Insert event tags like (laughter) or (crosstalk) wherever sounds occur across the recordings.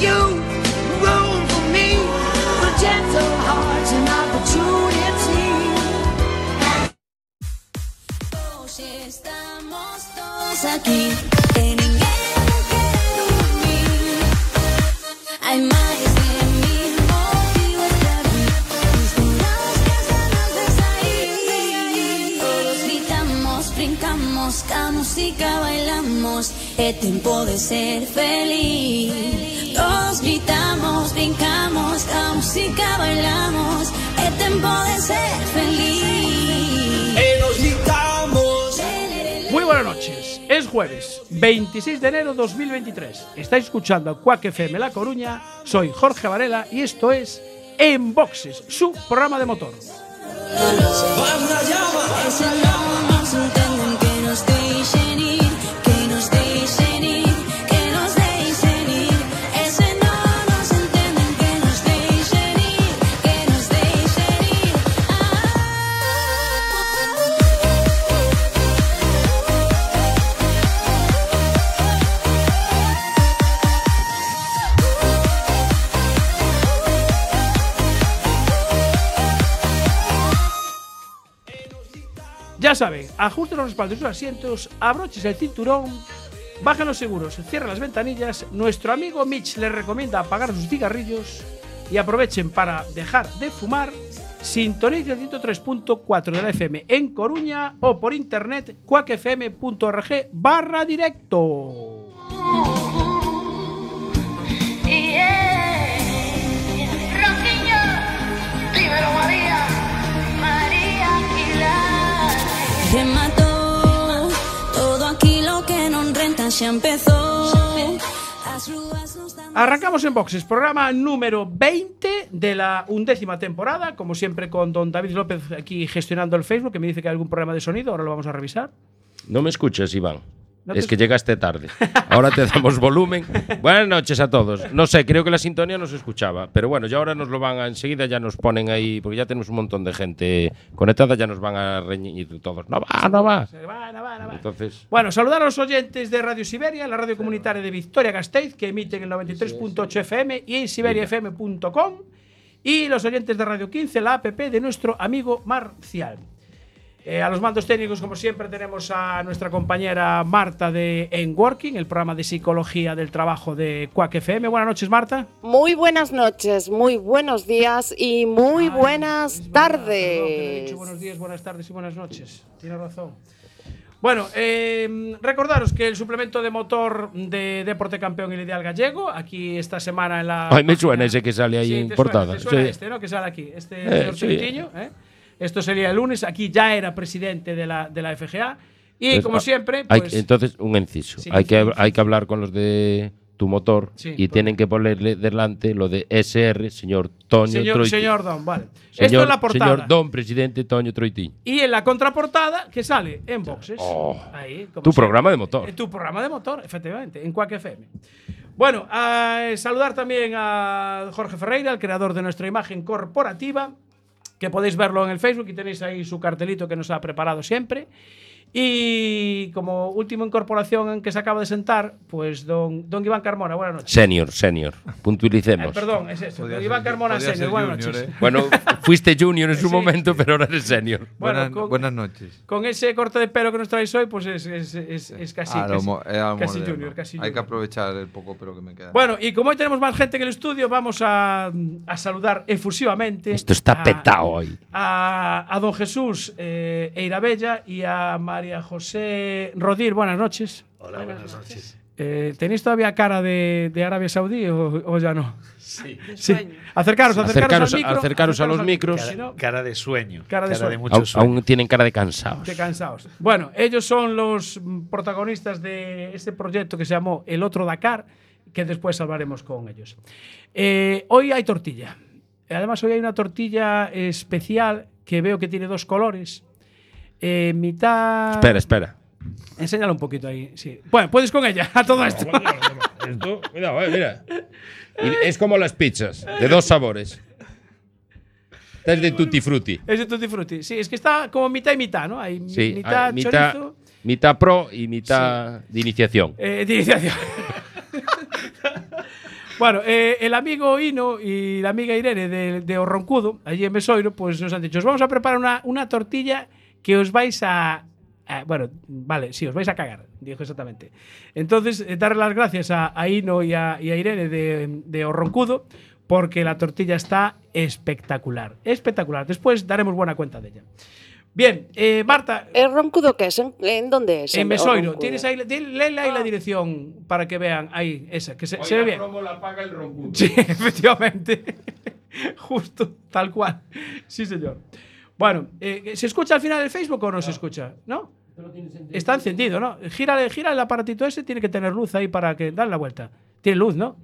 you, me, and estamos todos aquí. Que ninguém quer dormir. Hay más música bailamos. Es tiempo de ser feliz. Brincamos, ca música bailamos. Es tiempo de ser feliz. E nos gritamos. Muy buenas noches. Es jueves, 26 de enero 2023. Estáis escuchando a Quack FM La Coruña. Soy Jorge Varela y esto es En Boxes, su programa de motor. Ya saben, ajusten los respaldos de sus asientos, abroches el cinturón, bajen los seguros, cierren las ventanillas. Nuestro amigo Mitch les recomienda apagar sus cigarrillos y aprovechen para dejar de fumar. Sintoniza el 103.4 de la FM en Coruña o por internet cuacfm.org barra directo. Arrancamos en boxes, programa número 20 de la undécima temporada, como siempre con don David López aquí gestionando el Facebook, que me dice que hay algún problema de sonido, ahora lo vamos a revisar. No me escuchas, Iván. No es que llegaste tarde. Ahora te damos volumen. (laughs) Buenas noches a todos. No sé, creo que la sintonía no se escuchaba. Pero bueno, ya ahora nos lo van a enseguida, ya nos ponen ahí, porque ya tenemos un montón de gente conectada, ya nos van a reñir todos. No va, no va. Se va, no va, no va. Entonces, Bueno, saludar a los oyentes de Radio Siberia, la radio comunitaria de Victoria Gasteiz, que emiten el 93.8 FM y en siberiafm.com. Y los oyentes de Radio 15, la app de nuestro amigo Marcial. Eh, a los mandos técnicos, como siempre, tenemos a nuestra compañera Marta de En Working, el programa de psicología del trabajo de Quack FM. Buenas noches, Marta. Muy buenas noches, muy buenos días y muy Ay, buenas es verdad, perdón, he tardes. dicho buenos días, buenas tardes y buenas noches. Tiene razón. Bueno, eh, recordaros que el suplemento de motor de Deporte Campeón y el Ideal Gallego, aquí esta semana en la. Ay, me suena ese que sale ahí Sí, en te portada. Suena, te suena Sí. este, ¿no? Que sale aquí. Este Eh, señor sí. ¿eh? Esto sería el lunes. Aquí ya era presidente de la, de la FGA. Y Entonces, como ah, siempre, hay- pues. entonces, un inciso. Sí, hay, que, inciso. hay que hablar con los de tu motor Sí, y tienen que ponerle delante lo de SR, señor Toño señor, Troiti. señor Don, vale. Esto Señor- es la portada. señor Don Presidente Toño Troiti. Y en la contraportada que sale en boxes. Oh, Ahí, como tu programa de motor. Eh, Tu programa de motor, efectivamente, en Quack FM. Bueno, a saludar también a Jorge Ferreira, el creador de nuestra imagen corporativa, que podéis verlo en el Facebook y tenéis ahí su cartelito que nos ha preparado siempre. Y como última incorporación en que se acaba de sentar, pues don, don Iván Carmona, buenas noches. Senior, senior. Eh, Puntualicemos. perdón, es eso. Don ser- Iván Carmona podía Senior, ser buenas junior, noches. eh. Bueno, (laughs) fuiste junior en su Sí. momento, pero ahora eres senior. Bueno, buenas, con- buenas noches. Con ese corte de pelo que nos traéis hoy, pues es, es, es, es casi, Ah, lo casi, eh, casi junior, casi Hay que junior. aprovechar el poco pelo que me queda. Bueno, y como hoy tenemos más gente en el estudio, vamos a, a saludar efusivamente. Esto está a- petado hoy. A, a don Jesús eh, Eirabella y a María José Rodir. Buenas noches. Hola, buenas noches. Eh, ¿Tenéis todavía cara de, de Arabia Saudí o, o ya no? Sí. Sí. Acercaros, acercaros, Acercaros a- al micro. acercaros a los micros. no, Cara de sueño. Cara de sueño. Aún, sueño. aún tienen cara de cansados. Qué cansados. Bueno, ellos son los protagonistas de este proyecto que se llamó El Otro Dakar, que después hablaremos con ellos. Eh, hoy hay tortilla. Además, hoy hay una tortilla especial que veo que tiene dos colores. Eh, mitad. Espera, espera. Enséñala un poquito ahí. Sí. Bueno, puedes con ella, a todo esto. Esto, cuidado, eh, mira. Y (laughs) es como las pizzas, de dos sabores. Esta es de tutti frutti. Es de Tutti Frutti. Sí, es que está como mitad y mitad, ¿no? Hay Sí, mitad hay mitad, chorizo. mitad pro y mitad de iniciación. Eh, de iniciación. (laughs) Bueno, eh, el amigo Hino y la amiga Irene de, de Orroncudo, allí en Mesoiro, pues nos han dicho, os vamos a preparar una, una tortilla que os vais a, Bueno, vale, sí, os vais a cagar, dijo exactamente. Entonces, eh, darle las gracias a, a Hino y a, y a Irene de, de Orroncudo, porque la tortilla está espectacular. Espectacular. Después daremos buena cuenta de ella. Bien, eh, Marta, ¿El roncudo qué es? ¿En, en dónde es? en Mesoiro, tienes ahí, léele ahí la dirección para que vean ahí, esa, que se, se ve bien. la paga el roncudo. Sí, (laughs) efectivamente. Justo, tal cual. Sí, señor. Bueno, eh, ¿se escucha al final el Facebook o no se escucha? ¿No? Está encendido, ¿no? Gira, gira el aparatito ese, tiene que tener luz ahí para que. Dale la vuelta. Tiene luz, ¿no?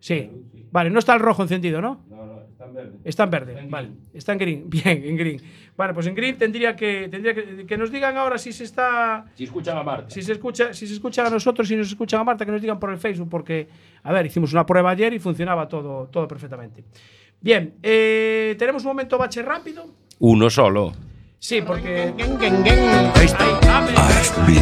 Sí. Vale, no está el rojo encendido, ¿no? No, no, está en verde. Está en verde, vale. Está en green. (laughs) Bien, en green. Vale, pues en green tendría que tendría que, que nos digan ahora si se está Si escuchan a Marta. si se escucha si se escucha a nosotros si nos escuchan a Marta que nos digan por el Facebook porque a ver hicimos una prueba ayer y funcionaba todo todo perfectamente. Bien, eh, tenemos un momento bache rápido. Uno solo. Sí, porque ahí está. Ahí,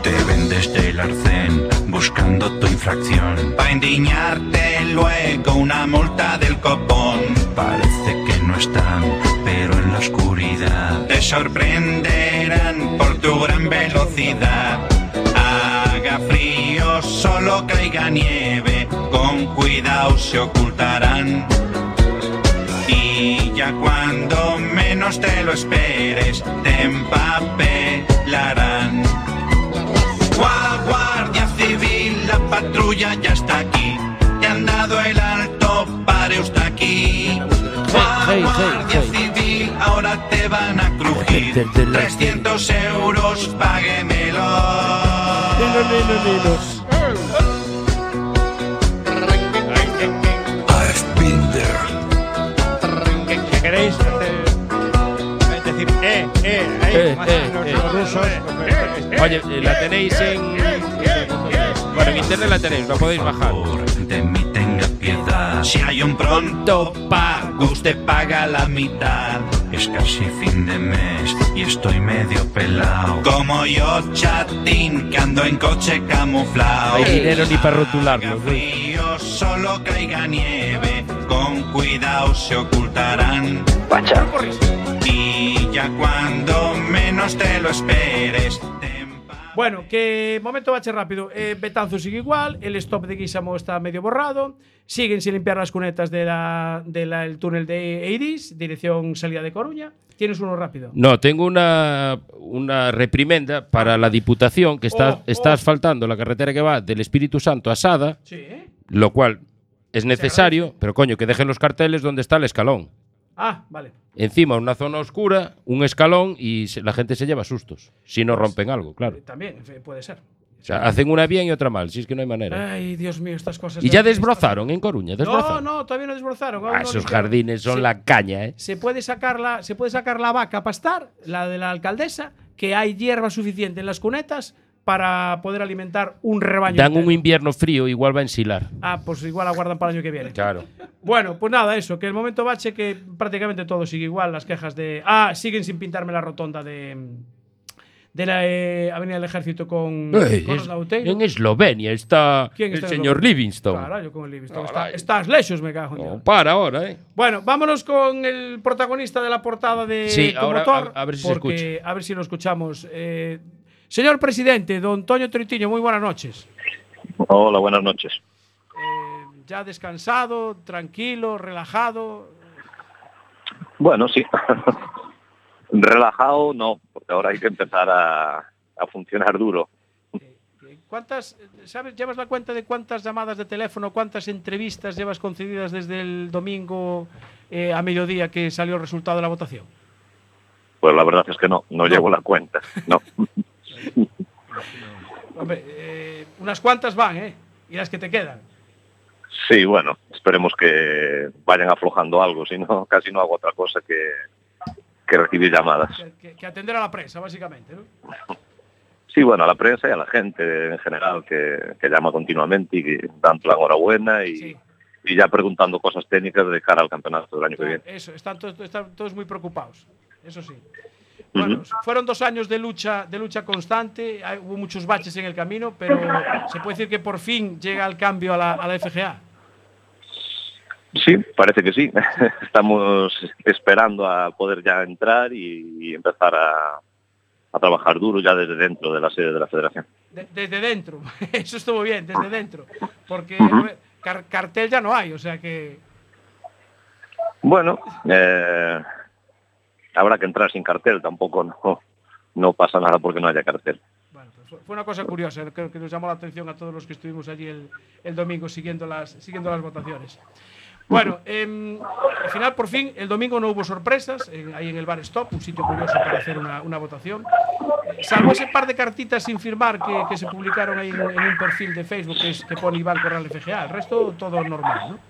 Te vendes del arcén buscando tu infracción. Pa' indignarte luego una multa del copón. Parece que no están, pero en la oscuridad te sorprenderán por tu gran velocidad. Haga frío, solo caiga nieve, con cuidado se ocultarán. Ya cuando menos te lo esperes, te empapelarán. Gua- Guardia Civil, la patrulla ya está aquí. Te han dado el alto, pare usted aquí. Gua- Guardia. Civil, ahora te van a crujir. Desde la- 300 euros, páguemelo. Decir, eh, eh, ahí, Eh, más eh, los, eh. los rusos. Oye, eh, la tenéis en. Bueno, en internet la tenéis, la podéis bajar. Por de mí tenga piedad. Si hay un pronto pago, usted paga la mitad. Es casi fin de mes y estoy medio pelado. Como yo, chatín, que ando en coche camuflado. No hay dinero ni para rotularlo. Frío, solo caiga nieve. Con cuidado se ocultarán. Y cuando menos te lo esperes, Bueno, que momento bache rápido. Eh, Betanzo sigue igual, el stop de Guisamo está medio borrado, siguen sin limpiar las cunetas del de la- el túnel de Eiris, dirección salida de Coruña. Tienes uno rápido. No, tengo una, una reprimenda para la Diputación que está, Oh, está oh. asfaltando la carretera que va del Espíritu Santo a Sada, Sí, lo cual es necesario, pero coño, que dejen los carteles donde está el escalón. Ah, vale. Encima, una zona oscura, un escalón y se- la gente se lleva sustos. Si no rompen algo, claro. Eh, También eh, puede ser. O sea, hacen una bien y otra mal, si es que no hay manera. Ay, Dios mío, estas cosas. Y ya de- desbrozaron en Coruña, No, desbrozaron. no, todavía no desbrozaron. aún Ah, no esos limpiaron. jardines son Sí. la caña, ¿eh? Se puede, sacar la, se puede sacar la vaca a pastar, la de la alcaldesa, que hay hierba suficiente en las cunetas para poder alimentar un rebaño. Dan entero. un invierno frío, igual va a ensilar. Ah, pues igual aguardan para el año que viene. Claro. Bueno, pues nada, eso, que el momento bache que prácticamente todo sigue igual, las quejas de... Ah, siguen sin pintarme la rotonda de... De la eh, Avenida del Ejército con, Ey, con es- en Eslovenia está ¿Quién el está en señor Eslovenia? Livingston. Claro, yo con el Livingston. Está- estás lejos, me cago en No, para ahora, ¿eh? Bueno, vámonos con el protagonista de la portada de Sí, Tu ahora, Motor, a- a ver si se porque- A ver si lo escuchamos. Eh, señor presidente, don Toño Tritiño, muy buenas noches. Hola, buenas noches. Eh, ya descansado, tranquilo, relajado. Bueno, sí. (laughs) Relajado no, porque ahora hay que empezar a, a funcionar duro. Eh, ¿Cuántas, eh, sabes, llevas la cuenta de cuántas llamadas de teléfono, cuántas entrevistas llevas concedidas desde el domingo eh, a mediodía que salió el resultado de la votación? Pues la verdad es que no, no, llevo la cuenta. No. (laughs) (laughs) Hombre, eh, unas cuantas van, ¿eh? Y las que te quedan. Sí, bueno, esperemos que vayan aflojando algo, si no, casi no hago otra cosa que, que recibir llamadas. Que, que- que atender a la prensa, básicamente, ¿no? (laughs) Sí, bueno, a la prensa y a la gente en general que, que llama continuamente y que dan la enhorabuena y, Sí. y ya preguntando cosas técnicas de cara al campeonato del año que Claro, viene. Eso, están todos, están todos muy preocupados. Eso sí. Bueno, fueron dos años de lucha, de lucha constante, hay- hubo muchos baches en el camino, pero se puede decir que por fin llega el cambio a la, a la FGA. Sí, parece que sí. (laughs) Estamos esperando a poder ya entrar y, y empezar a, a trabajar duro ya desde dentro de la sede de la federación. De- desde dentro, (laughs) eso estuvo bien, desde dentro, porque car- cartel ya no hay, o sea que Bueno, eh, habrá que entrar sin cartel, tampoco no, pasa nada porque no haya cartel. fue- fue una cosa curiosa, creo que nos llamó la atención a todos los que estuvimos allí el, domingo siguiendo las, siguiendo las votaciones. Bueno, em, al final, por fin, el domingo no hubo sorpresas, ahí en el Bar Stop, un sitio curioso para hacer una, votación. Eh, salvo ese par de cartitas sin firmar que, que se publicaron ahí en, en un perfil de Facebook que, es, que pone Iván Corral FGA, el resto todo normal, ¿no?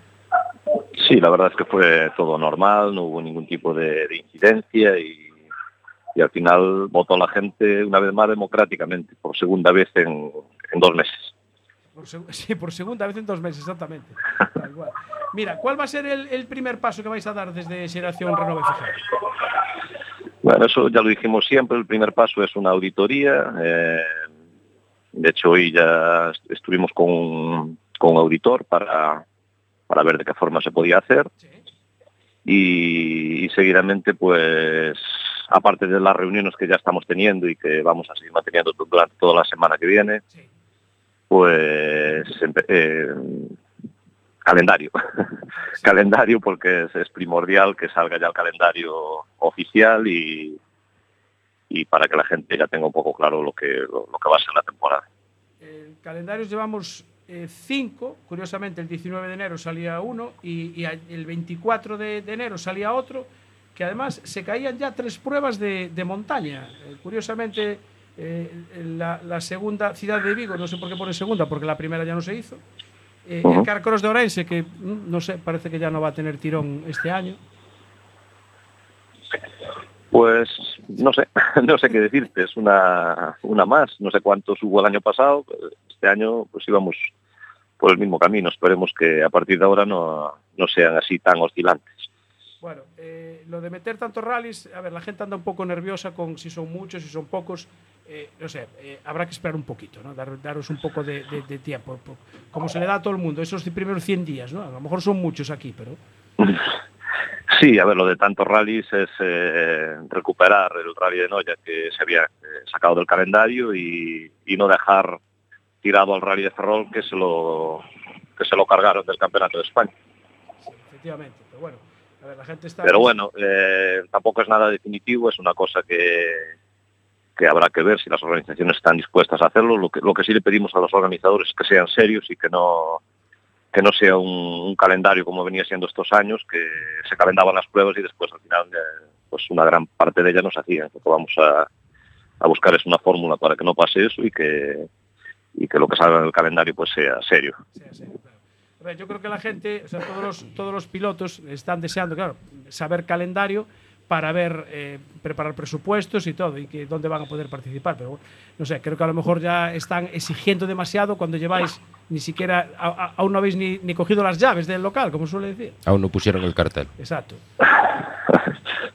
Sí, la verdad es que fue todo normal, no hubo ningún tipo de, de incidencia y, y al final votó la gente una vez más democráticamente, por segunda vez en, en dos meses. Por (laughs) sí, por segunda vez en dos meses, exactamente. Tal cual. Mira, ¿cuál va a ser el, el primer paso que vais a dar desde Generación Renove? Bueno, eso ya lo dijimos siempre, el primer paso es una auditoría. eh, de hecho, hoy ya est- estuvimos con, con un auditor para, para ver de qué forma se podía hacer. Y, y seguidamente, pues, aparte de las reuniones que ya estamos teniendo y que vamos a seguir manteniendo du- durante toda la semana que viene, pues, eh, calendario. (laughs) calendario porque es, es primordial que salga ya el calendario oficial y, y para que la gente ya tenga un poco claro lo que, lo, lo que va a ser la temporada. El calendario llevamos eh, cinco, curiosamente el 19 de enero salía uno y, el 24 de, de enero salía otro, que además se caían ya tres pruebas de, de montaña. Eh, curiosamente, eh, la, la segunda ciudad de Vigo, no sé por qué pone segunda, porque la primera ya no se hizo. Eh, El. Carcross de Orense, que mm, no sé, parece que ya no va a tener tirón este año. Pues no sé, (laughs) no sé qué decirte, es una, una más, no sé cuántos hubo el año pasado, este año pues íbamos por el mismo camino, esperemos que a partir de ahora no, no sean así tan oscilantes. Bueno, eh, lo de meter tantos rallies, a ver, la gente anda un poco nerviosa con si son muchos, si son pocos. eh, no sé, eh, habrá que esperar un poquito, ¿no? Dar- daros un poco de, de- de tiempo. po- Como se le da a todo el mundo, esos primeros 100 días, ¿no? A lo mejor son muchos aquí, pero. (laughs) Sí, a ver, lo de tantos rallies es eh, recuperar el rally de Noya que se había sacado del calendario y, y no dejar tirado al rally de Ferrol que se lo que se lo cargaron del campeonato de España. Efectivamente, pero bueno, a ver, la gente está. Pero bueno, eh, tampoco es nada definitivo, es una cosa que, que habrá que ver si las organizaciones están dispuestas a hacerlo. Lo que, lo que sí le pedimos a los organizadores es que sean serios y que no que no sea un, un calendario como venía siendo estos años, que se calendaban las pruebas y después al final eh, pues una gran parte de ellas no se hacían. Lo que vamos a, a buscar es una fórmula para que no pase eso y que y que lo que salga en el calendario pues sea serio. A ver, yo creo que la gente, o sea, todos los, todos los pilotos están deseando, claro, saber calendario para ver, eh, preparar presupuestos y todo, y que dónde van a poder participar. Pero bueno, no sé, creo que a lo mejor ya están exigiendo demasiado cuando lleváis ni siquiera, a- a- aún no habéis ni, ni cogido las llaves del local, como suele decir. Aún no pusieron el cartel. Exacto. (laughs)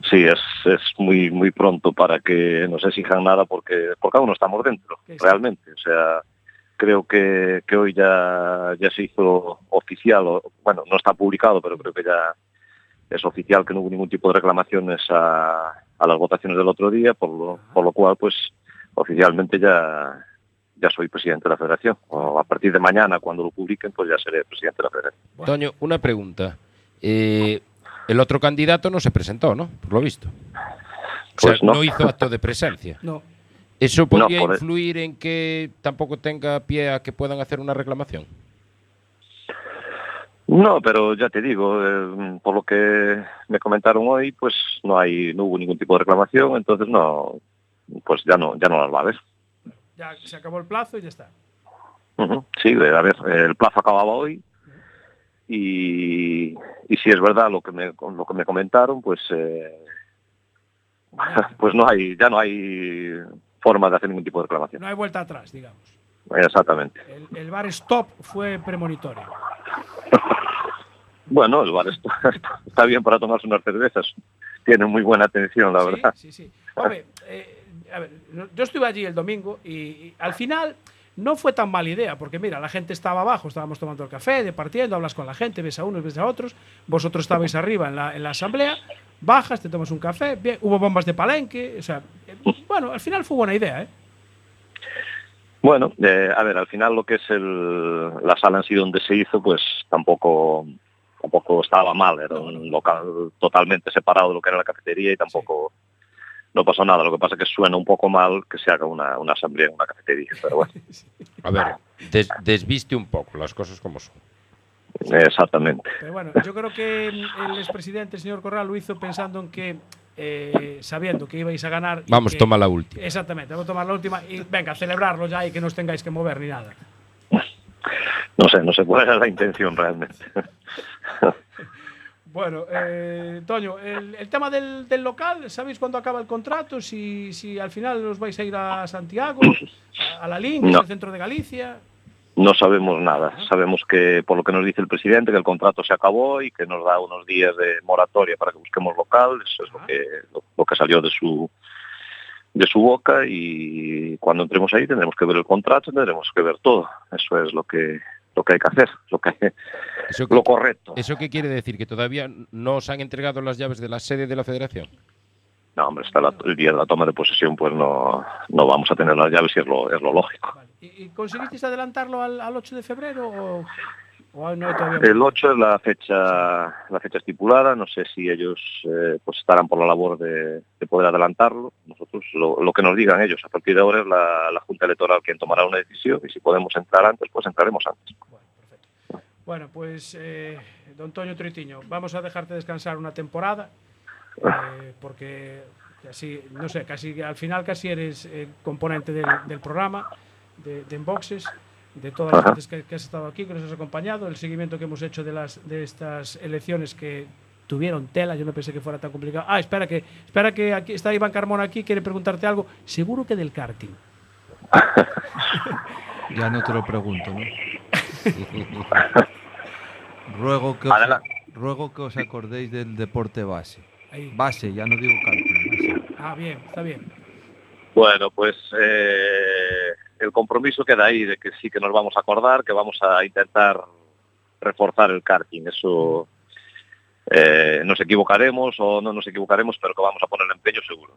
Sí, es, es muy muy pronto para que nos exijan nada porque, porque aún no estamos dentro, realmente. O sea, creo que, que hoy ya, ya se hizo oficial, o, bueno, no está publicado, pero creo que ya es oficial que no hubo ningún tipo de reclamaciones a, a las votaciones del otro día, por lo, por lo cual, pues, oficialmente ya, ya soy presidente de la federación. O a partir de mañana, cuando lo publiquen, pues ya seré presidente de la federación. Toño, una pregunta. Eh, el otro candidato no se presentó, ¿no? Por lo visto. O sea, Pues no. no hizo acto de presencia. No. ¿Eso podría por- influir en que tampoco tenga pie a que puedan hacer una reclamación? No, pero ya te digo, eh, por lo que me comentaron hoy, pues no hay, no hubo ningún tipo de reclamación, entonces no, pues ya no, ya no las va a ver. Ya se acabó el plazo y ya está. Sí, a ver, el plazo acababa hoy y, y si es verdad lo que me, lo que me comentaron, pues, eh, (laughs) pues no hay, ya no hay forma de hacer ningún tipo de reclamación. No hay vuelta atrás, digamos. Exactamente. El, el bar stop fue premonitorio. (laughs) Bueno, el bar está, (laughs) está bien para tomarse unas cervezas, tienen muy buena atención, la Sí, verdad. Sí, sí. Hombre, eh, a ver, yo estuve allí el domingo y, y al final no fue tan mala idea, porque mira, la gente estaba abajo, estábamos tomando el café, departiendo, hablas con la gente, ves a unos, ves a otros, vosotros estabais arriba en la, en la asamblea, bajas, te tomas un café, hubo bombas de palenque, o sea, bueno, al final fue buena idea, ¿eh? Bueno, eh, a ver, al final lo que es el, la sala en sí donde se hizo, pues tampoco tampoco estaba mal, era un local totalmente separado de lo que era la cafetería y tampoco no pasó nada. Lo que pasa es que suena un poco mal que se haga una, una asamblea en una cafetería, pero bueno, (laughs) A ver, des- desviste un poco las cosas como son. exactamente. Pero bueno, yo creo que el expresidente, el señor Corral, lo hizo pensando en que, eh, sabiendo que ibais a ganar. Vamos, que- toma la última. Exactamente, vamos a tomar la última y venga, celebrarlo ya y que no os tengáis que mover ni nada. No sé, no sé cuál era la intención realmente. (laughs) Bueno, eh, Toño, el, el tema del, del local, ¿sabéis cuándo acaba el contrato? Si, si al final os vais a ir a Santiago, a, a la LIN, No. el centro de Galicia. No sabemos nada. Sabemos que, por lo que nos dice el presidente, que el contrato se acabó y que nos da unos días de moratoria para que busquemos local. Eso es lo que, lo, lo que salió de su de su boca y cuando entremos ahí tendremos que ver el contrato, tendremos que ver todo. Eso es lo que lo que hay que hacer, lo que Eso lo correcto. ¿Eso qué quiere decir? ¿Que todavía no os han entregado las llaves de la sede de la federación? No, hombre, hasta la- el día de la toma de posesión pues no, no vamos a tener las llaves y es lo, es lo lógico. ¿Y, y conseguisteis adelantarlo al, al 8 de febrero o, no? El 8 es la fecha la fecha estipulada, no sé si ellos eh, pues estarán por la labor de, de poder adelantarlo. Nosotros lo, lo que nos digan ellos, a partir de ahora es la, la Junta Electoral quien tomará una decisión y si podemos entrar antes, pues entraremos antes. Bueno, pues, eh, don Toño Tritiño, vamos a dejarte descansar una temporada, eh, porque casi, no sé, casi al final casi eres eh, componente del, del programa de, de Enboxes, de todas las Ajá. veces que, que has estado aquí, que nos has acompañado, el seguimiento que hemos hecho de las de estas elecciones que tuvieron tela, yo no pensé que fuera tan complicado. Ah, espera que espera que aquí está Iván Carmona aquí, quiere preguntarte algo, seguro que del karting. (laughs) Ya no te lo pregunto, ¿no? (laughs) ruego, que os, ruego que os acordéis del deporte base. Ahí. Base, ya no digo karting. base. Ah, bien, está bien. Bueno, pues eh, el compromiso queda ahí de que sí que nos vamos a acordar, que vamos a intentar reforzar el karting. Eso eh, nos equivocaremos o no nos equivocaremos, pero que vamos a poner empeño seguro.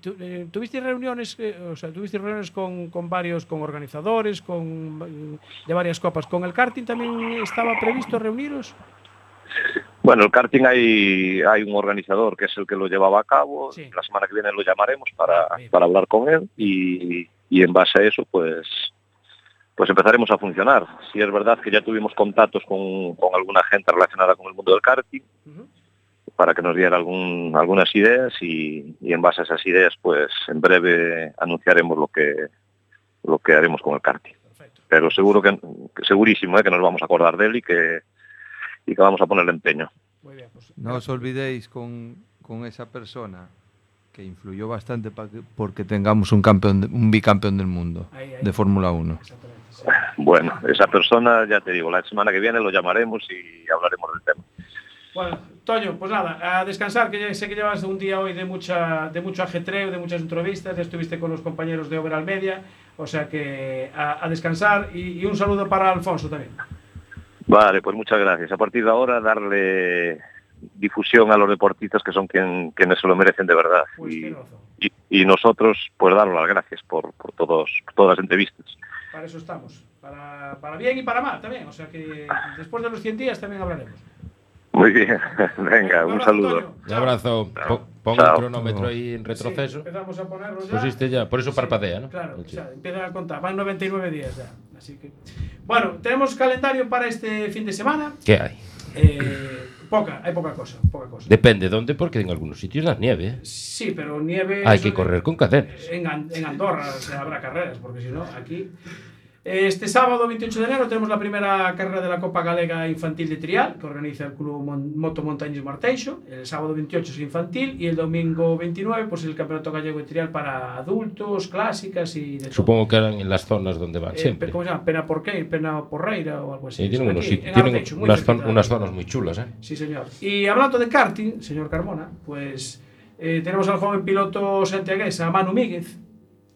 Tu- eh, ¿Tuviste reuniones, o sea, tuviste reuniones con, con varios, con organizadores, con de varias copas? ¿Con el karting también estaba previsto reuniros? Bueno, el karting hay, hay un organizador que es el que lo llevaba a cabo. La semana que viene lo llamaremos para, para hablar con él y, y en base a eso, pues, pues empezaremos a funcionar. Si es verdad que ya tuvimos contactos con, con alguna gente relacionada con el mundo del karting para que nos diera algún, algunas ideas y, y en base a esas ideas, pues en breve anunciaremos lo que lo que haremos con el karting. Pero seguro que, que segurísimo ¿eh? que nos vamos a acordar de él y que y que vamos a ponerle empeño. No os olvidéis con, con esa persona que influyó bastante para que, porque tengamos un campeón, de- un bicampeón del mundo de Fórmula 1. Bueno, esa persona, ya te digo, la semana que viene lo llamaremos y hablaremos del tema. Bueno, Toño, pues nada, a descansar, que ya sé que llevas un día hoy de mucha de mucho ajetreo, de muchas entrevistas, ya estuviste con los compañeros de Overall Media, o sea que a, a descansar y, y un saludo para Alfonso también. Vale, pues muchas gracias. A partir de ahora, darle difusión a los deportistas que son quien, quienes se lo merecen de verdad. Y, y- y nosotros, pues darles las gracias por, por todos, por todas las entrevistas. Para eso estamos, para, para bien y para mal también, o sea que después de los 100 días también hablaremos. Muy bien, (laughs) venga, un saludo. Un abrazo. Po- Pon Chao. el cronómetro ahí en retroceso. Empezamos a ponerlo ya. Pusiste ya, por eso parpadea, ¿no? Claro, o sea, empieza a contar, van 99 días ya. Así que. Bueno, tenemos calendario para este fin de semana. ¿Qué hay? Eh, poca, hay poca cosa, poca cosa. Depende dónde, porque en algunos sitios da nieve. ¿eh? Sí, pero nieve. Hay que correr con cadenas. En, en Andorra o sea, habrá carreras, porque si no, aquí. Este sábado 28 de enero tenemos la primera carrera de la Copa Galega Infantil de Trial, que organiza el Club Mon- Moto Montañismo Arteixo. El sábado 28 es infantil y el domingo 29 pues el Campeonato Gallego de Trial para adultos, clásicas y de todo. Supongo que eran en las zonas donde van Eh, siempre. ¿Cómo se llama? Pena Porqueira, Pena Porreira o algo así. Sí, tienen Aquí, unos, en tienen Arteixo, unas, zon- unas aquí. zonas muy chulas, ¿eh? Sí, señor. Y hablando de karting, señor Carmona, pues eh, tenemos al joven piloto santiagués, a Manu Míguez.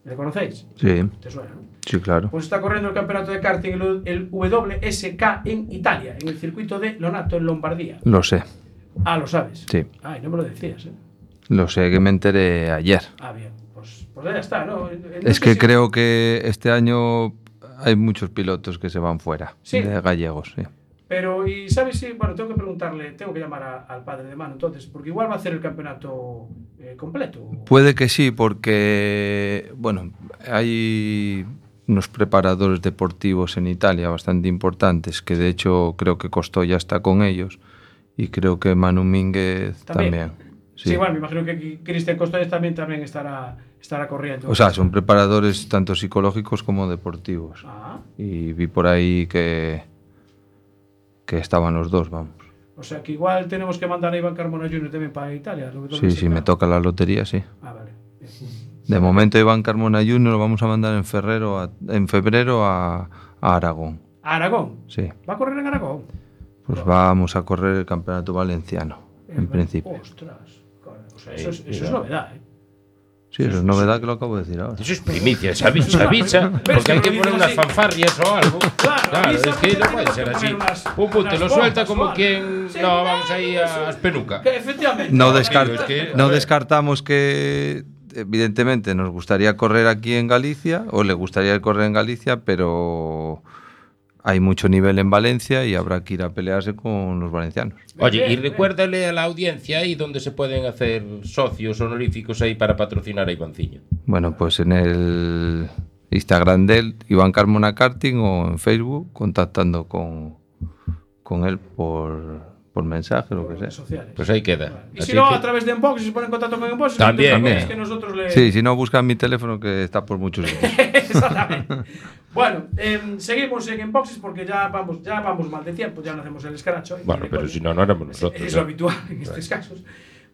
¿Le conocéis? Sí, ¿Te suena? no? Sí, claro. Pues está corriendo el campeonato de karting, el, el WSK en Italia, en el circuito de Lonato, en Lombardía. Lo sé, Ah, lo sabes. sí. Ay, no me lo decías, ¿eh? Lo sé que me enteré ayer. Ah, bien. Pues, pues ya está, ¿no? Es que creo que este año hay muchos pilotos que se van fuera, Sí. de gallegos. Sí. Pero, ¿y sabes si? Bueno, tengo que preguntarle, tengo que llamar a- al padre de Manu entonces, porque igual va a hacer el campeonato eh, completo. Puede que sí, porque, bueno, hay unos preparadores deportivos en Italia bastante importantes, que de hecho creo que Costó ya está con ellos, y creo que Manu Mínguez También. también. Sí, Sí. igual, me imagino que Cristian Costones también, también estará, estará corriendo. O sea, son preparadores tanto psicológicos como deportivos. Ah, Y vi por ahí que, que estaban los dos, vamos. o sea, que igual tenemos que mandar a Iván Carmona Jr. también para Italia. lo que Sí, sí, me sacar. toca la lotería, sí. Ah, vale. Bien. De momento Iván Carmona Junior lo vamos a mandar en, febrero a- en febrero a, a Aragón. ¿A Aragón? Sí. ¿Va a correr en Aragón? Pues vamos a correr el campeonato valenciano, en principio. Ostras. claro, O sea, eso, es, eso es novedad, ¿eh? Sí, eso es novedad que lo acabo de decir ahora. Eso es primicia, se avisa, avisa, porque hay que poner unas fanfarrias o algo. Claro, avisa es que no puede ser así. Un punto, unas lo suelta como quien. No, vamos ahí a Espenuca. No, Ahora, descar- es que, a no descartamos que, evidentemente, nos gustaría correr aquí en Galicia, o le gustaría correr en Galicia, pero hay mucho nivel en Valencia y habrá que ir a pelearse con los valencianos. Oye, y recuérdale a la audiencia ahí donde se pueden hacer socios honoríficos ahí para patrocinar a Ivanciño. Bueno, pues en el Instagram de él, Iván Carmona Karting, o en Facebook, contactando con, con él por, por mensaje, lo que sea. sociales. Pues ahí queda. Y si Así no, que- a través de Unbox, si se pone en contacto con Unbox, También, entonces, eh. es que nosotros le... Sí, si no, buscan mi teléfono que está por muchos sitios. (laughs) Exactamente. Bueno, em, seguimos en Unboxes porque ya vamos, ya vamos mal de tiempo, ya no hacemos el scratch hoy. Bueno, pero si no, no éramos nosotros. Es ¿eh? lo habitual en estos casos.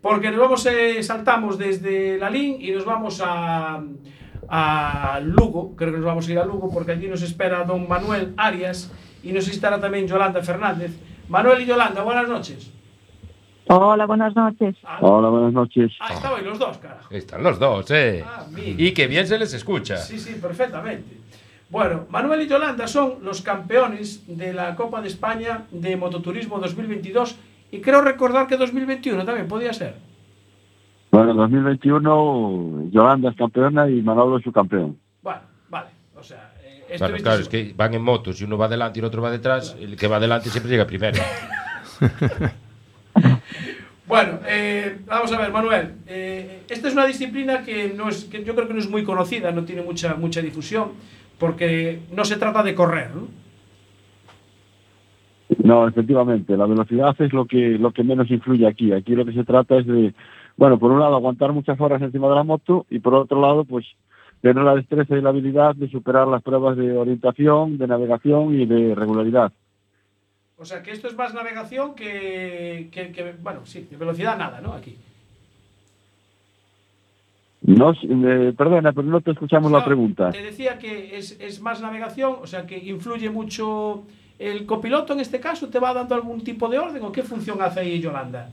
Porque nos vamos, eh, saltamos desde la LIN y nos vamos a, a Lugo. Creo que nos vamos a ir a Lugo porque allí nos espera don Manuel Arias y nos estará también Yolanda Fernández. Manuel y Yolanda, buenas noches. Hola, buenas noches. Hola, buenas noches. Ah, estaban los dos, carajo. Están los dos, ¿eh? Ah, y que bien se les escucha. Sí, sí, perfectamente. Bueno, Manuel y Yolanda son los campeones de la Copa de España de Mototurismo 2022 y creo recordar que 2021 también podía ser. Bueno, 2021, Yolanda es campeona y Manolo es su campeón. Bueno, vale. O sea, eh, esto Claro, claro, es que van en motos y uno va adelante y el otro va detrás. El que va adelante siempre llega primero. (laughs) Bueno, eh, vamos a ver, Manuel. eh, esta es una disciplina que, no es, que yo creo que no es muy conocida, no tiene mucha, mucha difusión, porque no se trata de correr, ¿no? No, efectivamente, la velocidad es lo que lo que menos influye aquí. Aquí lo que se trata es de, bueno, por un lado aguantar muchas horas encima de la moto y por otro lado, pues tener la destreza y la habilidad de superar las pruebas de orientación, de navegación y de regularidad. O sea, que esto es más navegación que, que, que- bueno, sí, de velocidad nada, ¿no? Aquí. No, eh, perdona, pero no te escuchamos la pregunta. Te decía que es, es más navegación, o sea, que influye mucho el copiloto en este caso, ¿te va dando algún tipo de orden o qué función hace ahí Yolanda?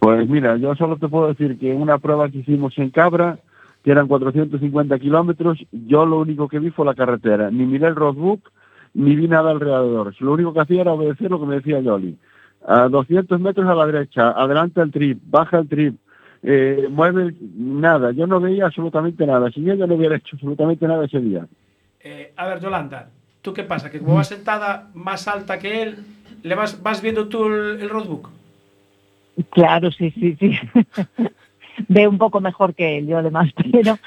Pues mira, yo solo te puedo decir que en una prueba que hicimos en Cabra, que eran 450 kilómetros, yo lo único que vi fue la carretera. Ni miré el roadbook, ni vi nada alrededor. Lo único que hacía era obedecer lo que me decía Yoli. A 200 metros a la derecha, adelanta el trip, baja el trip, eh, mueve el- nada. Yo no veía absolutamente nada. Sin ella no hubiera hecho absolutamente nada ese día. Eh, a ver, Yolanda, ¿tú qué pasa? Que como vas sentada más alta que él, ¿le vas, vas viendo tú el, el roadbook? Claro, sí, sí, sí. (laughs) Ve un poco mejor que él, yo además, (laughs) pero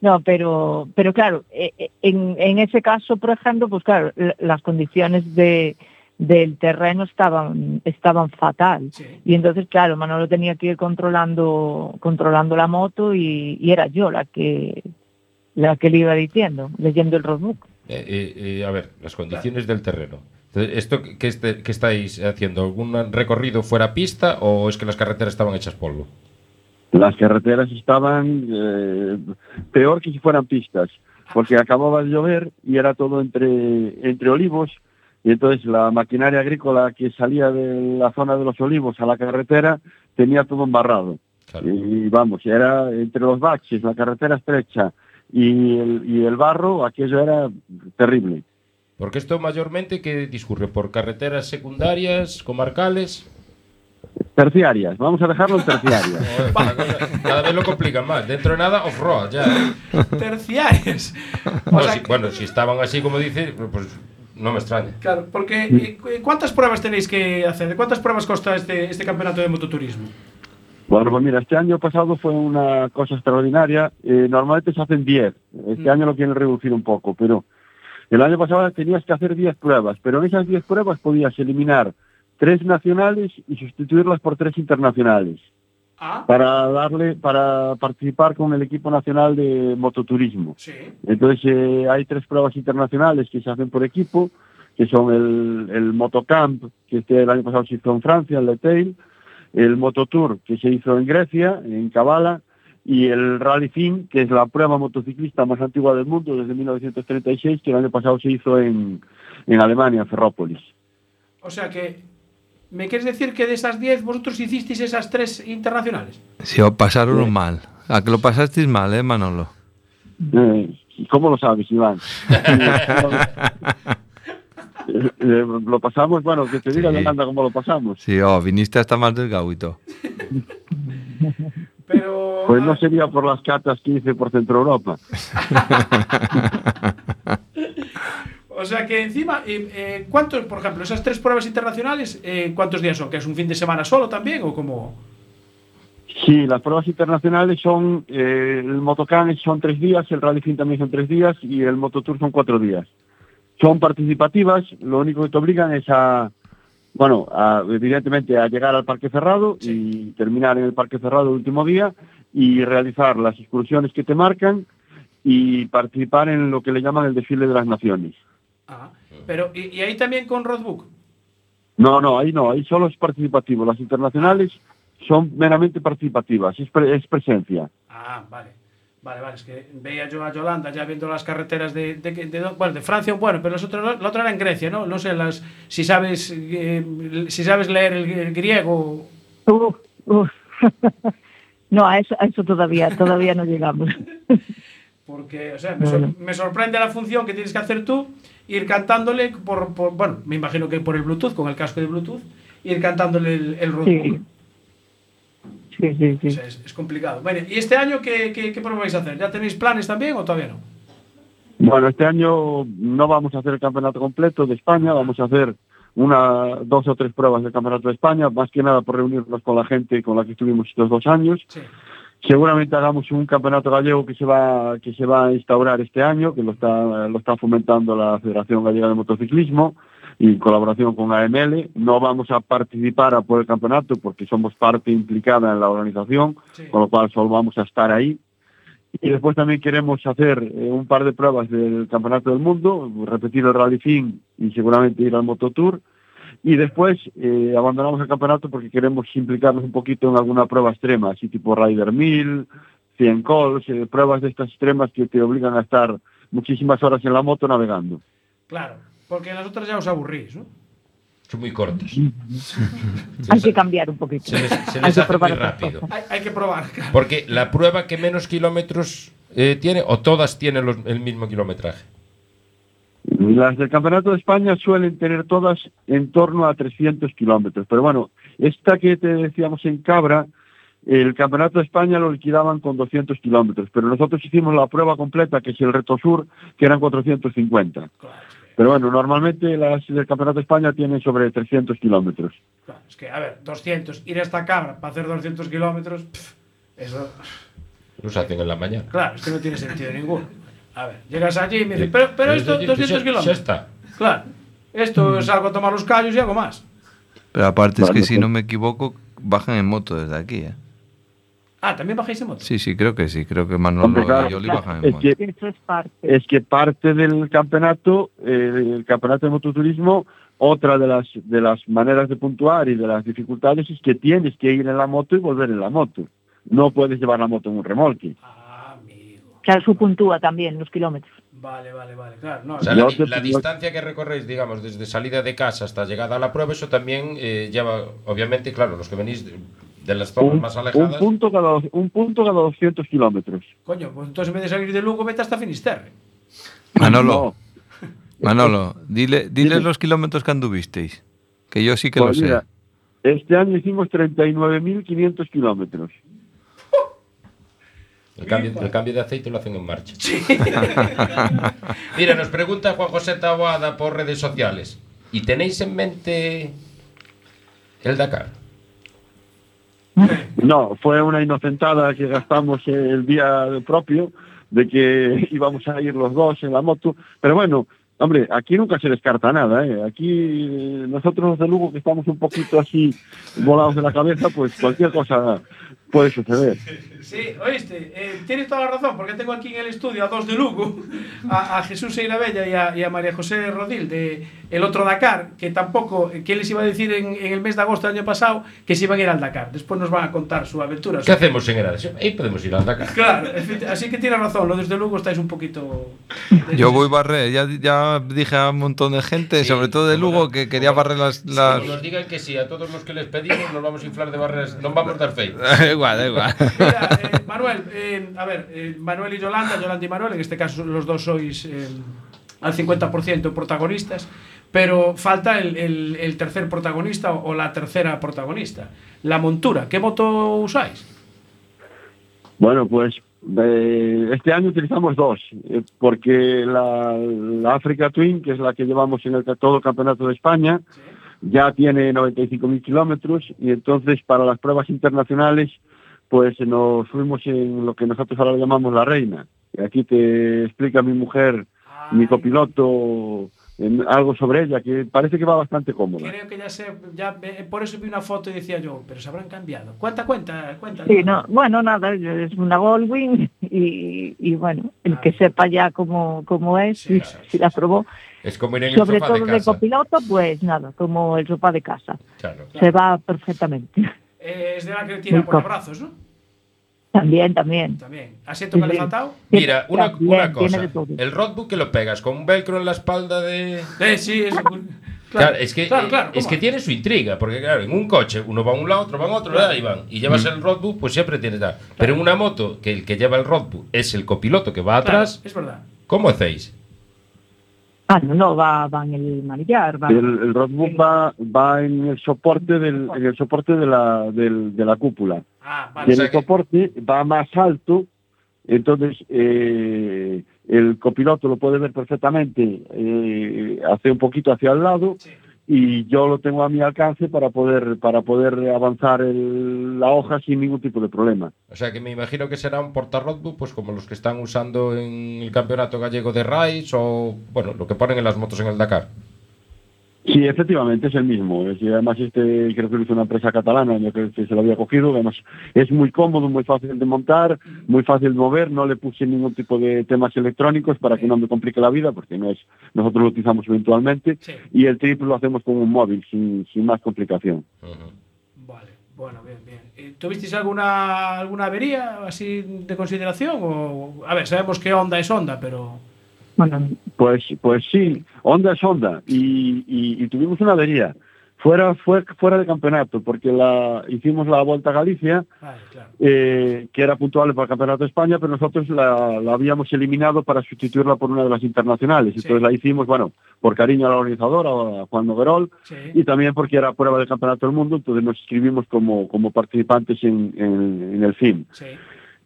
no, pero, pero claro, eh, eh, en, en ese caso, por ejemplo, pues claro, las condiciones de del terreno estaban estaban fatal y entonces claro Manolo tenía que ir controlando controlando la moto y, y era yo la que la que le iba diciendo leyendo el roadbook Eh, eh, eh, a ver, las condiciones del terreno. Entonces, ¿Esto que, este- que estáis haciendo? ¿Algún recorrido fuera pista o es que las carreteras estaban hechas polvo? Las carreteras estaban eh, peor que si fueran pistas, porque acababa de llover y era todo entre, entre olivos, y entonces la maquinaria agrícola que salía de la zona de los olivos a la carretera tenía todo embarrado. Y vamos, era entre los baches, la carretera estrecha y el, y el barro, aquello era terrible. Porque esto mayormente que discurre por carreteras secundarias, comarcales. Terciarias, vamos a dejarlo en terciarias. (laughs) Cada vez lo complican más. Dentro de nada, off-road ya. ¿eh? Terciarias. No, si- bueno, si estaban así como dice, pues no me extraña. Claro, porque eh, cu- ¿cuántas pruebas tenéis que hacer? ¿Cuántas pruebas consta este, este campeonato de mototurismo? Bueno, pues mira, este año pasado fue una cosa extraordinaria. Eh, normalmente se hacen 10. Este año lo quieren reducir un poco, pero el año pasado tenías que hacer 10 pruebas, pero en esas 10 pruebas podías eliminar tres nacionales y sustituirlas por tres internacionales. Para darle, para participar con el equipo nacional de mototurismo. Entonces eh, hay tres pruebas internacionales que se hacen por equipo, que son el, el Motocamp, que este el año pasado se hizo en Francia, en Le Tail, el Mototour, que se hizo en Grecia, en Kavala, y el Rally Fin, que es la prueba motociclista más antigua del mundo desde 1936, que el año pasado se hizo en, en Alemania, en Ferrópolis. O sea que, ¿me quieres decir que de esas 10 vosotros hicisteis esas tres internacionales? Si os pasaron mal. A que lo pasasteis mal, ¿eh, Manolo? Eh, ¿Cómo lo sabes, Iván? (laughs) Eh, eh, lo pasamos, bueno, que te diga Sí. Yolanda cómo lo pasamos. Sí, oh, viniste hasta más todo. Pero... Pues no sería por las catas que hice por Centro Europa. (laughs) O sea que encima, eh, eh, ¿cuántos, por ejemplo, esas tres pruebas internacionales, eh, cuántos días son? ¿Que es un fin de semana solo también o como...? Sí, las pruebas internacionales son, eh, el Motocan son tres días, el Rally Fin también son tres días y el Mototour son cuatro días. Son participativas, lo único que te obligan es a, bueno, a, evidentemente a llegar al parque cerrado y terminar en el parque cerrado el último día y realizar las excursiones que te marcan y participar en lo que le llaman el desfile de las naciones. Pero, ¿y, y ahí también con Roadbook? No, no, ahí no, ahí solo es participativo. Las internacionales son meramente participativas, es, pre- es presencia. Ah, vale. Vale, vale, es que veía yo a Yolanda ya viendo las carreteras de, de, de- de- bueno, de Francia, bueno, pero las otras- la otra era en Grecia, ¿no? No sé las, si sabes eh, si sabes leer el, el griego. Uf, uf. (laughs) no, a eso, a eso todavía, todavía no llegamos. (laughs) Porque, o sea, me, sor- me sorprende la función que tienes que hacer tú, ir cantándole por, por- bueno, me imagino que por el Bluetooth, con el casco de Bluetooth, ir cantándole el, el. Sí. Sí, sí, sí. O sea, es, es complicado. Bueno, ¿y este año qué, qué, vais a hacer? ¿Ya tenéis planes también o todavía no? Bueno, este año no vamos a hacer el campeonato completo de España, vamos a hacer una, dos o tres pruebas del campeonato de España, más que nada por reunirnos con la gente con la que estuvimos estos dos años. Seguramente hagamos un campeonato gallego que se va que se va a instaurar este año, que lo está lo está fomentando la Federación Gallega de Motociclismo y en colaboración con AML. No vamos a participar a por el campeonato porque somos parte implicada en la organización, con lo cual solo vamos a estar ahí. Y después también queremos hacer eh, un par de pruebas del Campeonato del Mundo, repetir el Rally Fin y seguramente ir al Mototour. Y después eh, abandonamos el campeonato porque queremos implicarnos un poquito en alguna prueba extrema, así tipo Rider 1000, 100 calls, eh, pruebas de estas extremas que te obligan a estar muchísimas horas en la moto navegando. Claro, porque las otras ya os aburrís, ¿no? Son muy cortos. Hay que cambiar un poquito. Se les, se Hay les que hace muy probar otras rápido. cosas. Hay, hay que probar, claro. Porque la prueba que menos kilómetros eh, tiene, o todas tienen los- el mismo kilometraje. Las del Campeonato de España suelen tener todas en torno a 300 kilómetros. Pero bueno, esta que te decíamos en Cabra, el Campeonato de España lo liquidaban con 200 kilómetros. Pero nosotros hicimos la prueba completa, que es el Reto Sur, que eran 450. Pero bueno, normalmente las del Campeonato de España tienen sobre 300 kilómetros. Claro, es que, a ver, 200, ir hasta Cabra para hacer 200 kilómetros, eso, Los hacen en la mañana. claro, es que no tiene sentido ninguno. A ver, llegas allí y me dices, pero, pero esto, ya- 200 ya- kilómetros. está. Claro, esto es algo a tomar los callos y algo más. Pero aparte es que si pues- no me equivoco, bajan en moto desde aquí, ¿eh? Ah, también bajáis en moto. Sí, sí, creo que sí. Creo que Manolo Hombre, claro, y Oli bajan en es moto. que- es parte. es que parte del campeonato, eh, el campeonato de mototurismo, otra de las de las maneras de puntuar y de las dificultades es que tienes que ir en la moto y volver en la moto. No puedes llevar la moto en un remolque. Claro, su puntúa también los kilómetros. Vale, vale, vale, claro. No, O sea, la, distancia que recorréis, digamos, desde salida de casa hasta llegada a la prueba, eso también eh, lleva, obviamente, claro, los que venís de, de las zonas Un, más un alejadas. punto cada un punto cada 200 kilómetros. Coño, pues entonces en vez de salir de Lugo, vete hasta Finisterre. Manolo, Manolo, dile, dile los kilómetros que anduvisteis. Que yo sí que Pues lo sé. este año hicimos 39.500 kilómetros. El cambio, el cambio de aceite lo hacen en marcha. (laughs) Mira, nos pregunta Juan José Taboada por redes sociales. ¿Y tenéis en mente el Dakar? No, fue una inocentada que gastamos el día propio de que (laughs) íbamos a ir los dos en la moto. Pero bueno, hombre, aquí nunca se descarta nada. ¿eh? Aquí eh, nosotros de Lugo que estamos un poquito así volados de la cabeza, pues cualquier cosa puede suceder. Sí, oíste, eh, tienes toda la razón, porque tengo aquí en el estudio a dos de Lugo, a, a Jesús Seirabella y a, y a María José Rodil de el otro Dakar, que tampoco, ¿qué les iba a decir en, en el mes de agosto del año pasado? Que se iban a ir al Dakar. Después nos van a contar su aventura. ¿Qué hacemos en Henares? Ahí podemos ir al Dakar. Claro, así que tiene razón, lo desde Lugo estáis un poquito... Yo voy a barrer, ya, ya dije a un montón de gente, sobre todo de Lugo, que quería barrer las... las... Nos digan que sí a todos los que les pedimos, nos vamos a inflar de barreras, nos vamos a dar fe. (laughs) Da igual, da igual. (laughs) Mira, eh, (laughs) Manuel, eh, a ver, eh, Manuel y Yolanda, Yolanda y Manuel, en este caso los dos sois eh, al 50% protagonistas, pero falta el, el- el tercer protagonista o, o la tercera protagonista, la montura. ¿Qué moto usáis? Bueno, pues eh, este año utilizamos dos, eh, porque la, la Africa Twin, que es la que llevamos en el, todo el campeonato de España, ya tiene 95.000 kilómetros y entonces para las pruebas internacionales pues nos fuimos en lo que nosotros ahora llamamos la reina. Y aquí te explica mi mujer, mi copiloto, en algo sobre ella, que parece que va bastante cómoda. Creo que ya sé, ya, ve- por eso vi una foto y decía yo, pero se habrán cambiado. Cuenta, cuenta, cuenta. Sí, no, bueno, nada, es una Goldwing y, y bueno, el que sepa ya cómo, cómo es, si, si la probó, Es como ir en el sobre sofá todo de de, casa. copiloto, pues nada, como el sofá de casa. Claro. Se va perfectamente. Eh, es de la que tira por los co- brazos, ¿no? También, también. También. ¿Asiento calefactado? Mira, una, También, una cosa. El roadbook que lo pegas con un velcro en la espalda de... Eh, sí, es... Claro, es que, claro, claro, es que tiene su intriga, porque claro, en un coche uno va a un lado, otro va a otro, Claro. ahí van. Y llevas Mm. el roadbook, pues siempre tienes tal. Pero en una moto, que el que lleva el roadbook es el copiloto que va Claro, atrás, es verdad. ¿cómo hacéis? Ah, no, no, va, va en el manillar, va. El, el roadbook va, va en el soporte del, en el soporte de la, del- de la cúpula. Ah, y vale. en el soporte va más alto, entonces eh, el copiloto lo puede ver perfectamente, eh, hace un poquito hacia el lado y yo lo tengo a mi alcance para poder para poder avanzar el- la hoja sin ningún tipo de problema. O sea que me imagino que será un porta roadbook, pues como los que están usando en el campeonato gallego de Rides o, bueno, lo que ponen en las motos en el Dakar. Sí, efectivamente, es el mismo. Es, y además, este creo que lo hizo una empresa catalana, yo creo que se lo había cogido. Además, es muy cómodo, muy fácil de montar, muy fácil de mover. No le puse ningún tipo de temas electrónicos para que no me complique la vida, porque no es nosotros lo utilizamos eventualmente. Y el triple lo hacemos con un móvil, sin, sin más complicación. Vale, bueno, bien, bien. Eh, ¿Tuvisteis alguna, alguna avería así de consideración? O, a ver, sabemos que Honda es Honda, pero... Bueno, Pues, pues sí, Honda es Honda. Y, y- y tuvimos una avería. Fuera, fue, fuera de campeonato, porque la, hicimos la Vuelta a Galicia, eh, que era puntual para el Campeonato de España, pero nosotros la, la habíamos eliminado para sustituirla por una de las internacionales. Entonces la hicimos, bueno, por cariño a la organizadora, a Juan Noguerol, y también porque era prueba del Campeonato del Mundo, entonces nos inscribimos como, como participantes en, en- en el FIM.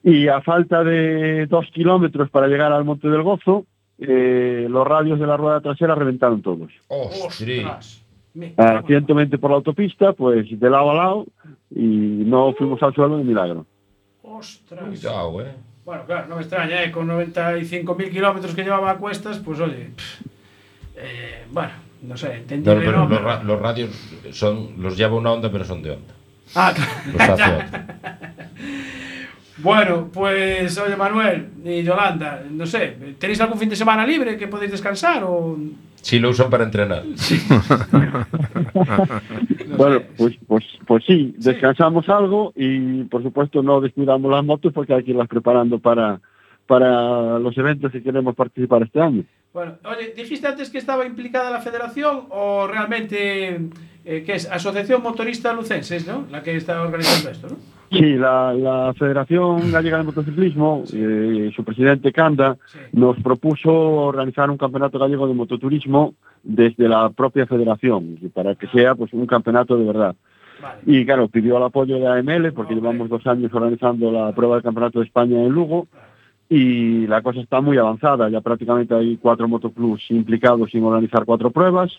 Y a falta de dos kilómetros para llegar al Monte del Gozo, eh, los radios de la rueda trasera reventaron todos. Ostras. Me- A 120 por la autopista, pues de lado a lado, y no fuimos al suelo de milagro. Ostras. Cuidado, eh. Bueno, claro, no me extraña, ¿eh? con 95.000 kilómetros que llevaba a cuestas, pues oye, eh, bueno, no sé, No, entendible pero no, los, pero- ra- los radios son, los lleva una onda, pero son de onda. Ah, Los hace claro. onda. (laughs) Bueno, pues oye Manuel y Yolanda, no sé, ¿tenéis algún fin de semana libre que podéis descansar o Si lo usan para entrenar. (laughs) Bueno, pues, pues, pues sí, descansamos algo y por supuesto no descuidamos las motos porque hay que irlas preparando para, para los eventos que queremos participar este año. Bueno, oye, dijiste antes que estaba implicada la federación o realmente eh, que es Asociación Motorista Lucenses, ¿no? La que está organizando esto, ¿no? Sí, la, la Federación Gallega de Motociclismo, eh, su presidente Canda, nos propuso organizar un campeonato gallego de mototurismo desde la propia federación, para que sea pues un campeonato de verdad. Y claro, pidió el apoyo de AML porque llevamos dos años organizando la prueba del Campeonato de España en Lugo y la cosa está muy avanzada. Ya prácticamente hay cuatro motoclubs implicados en organizar cuatro pruebas.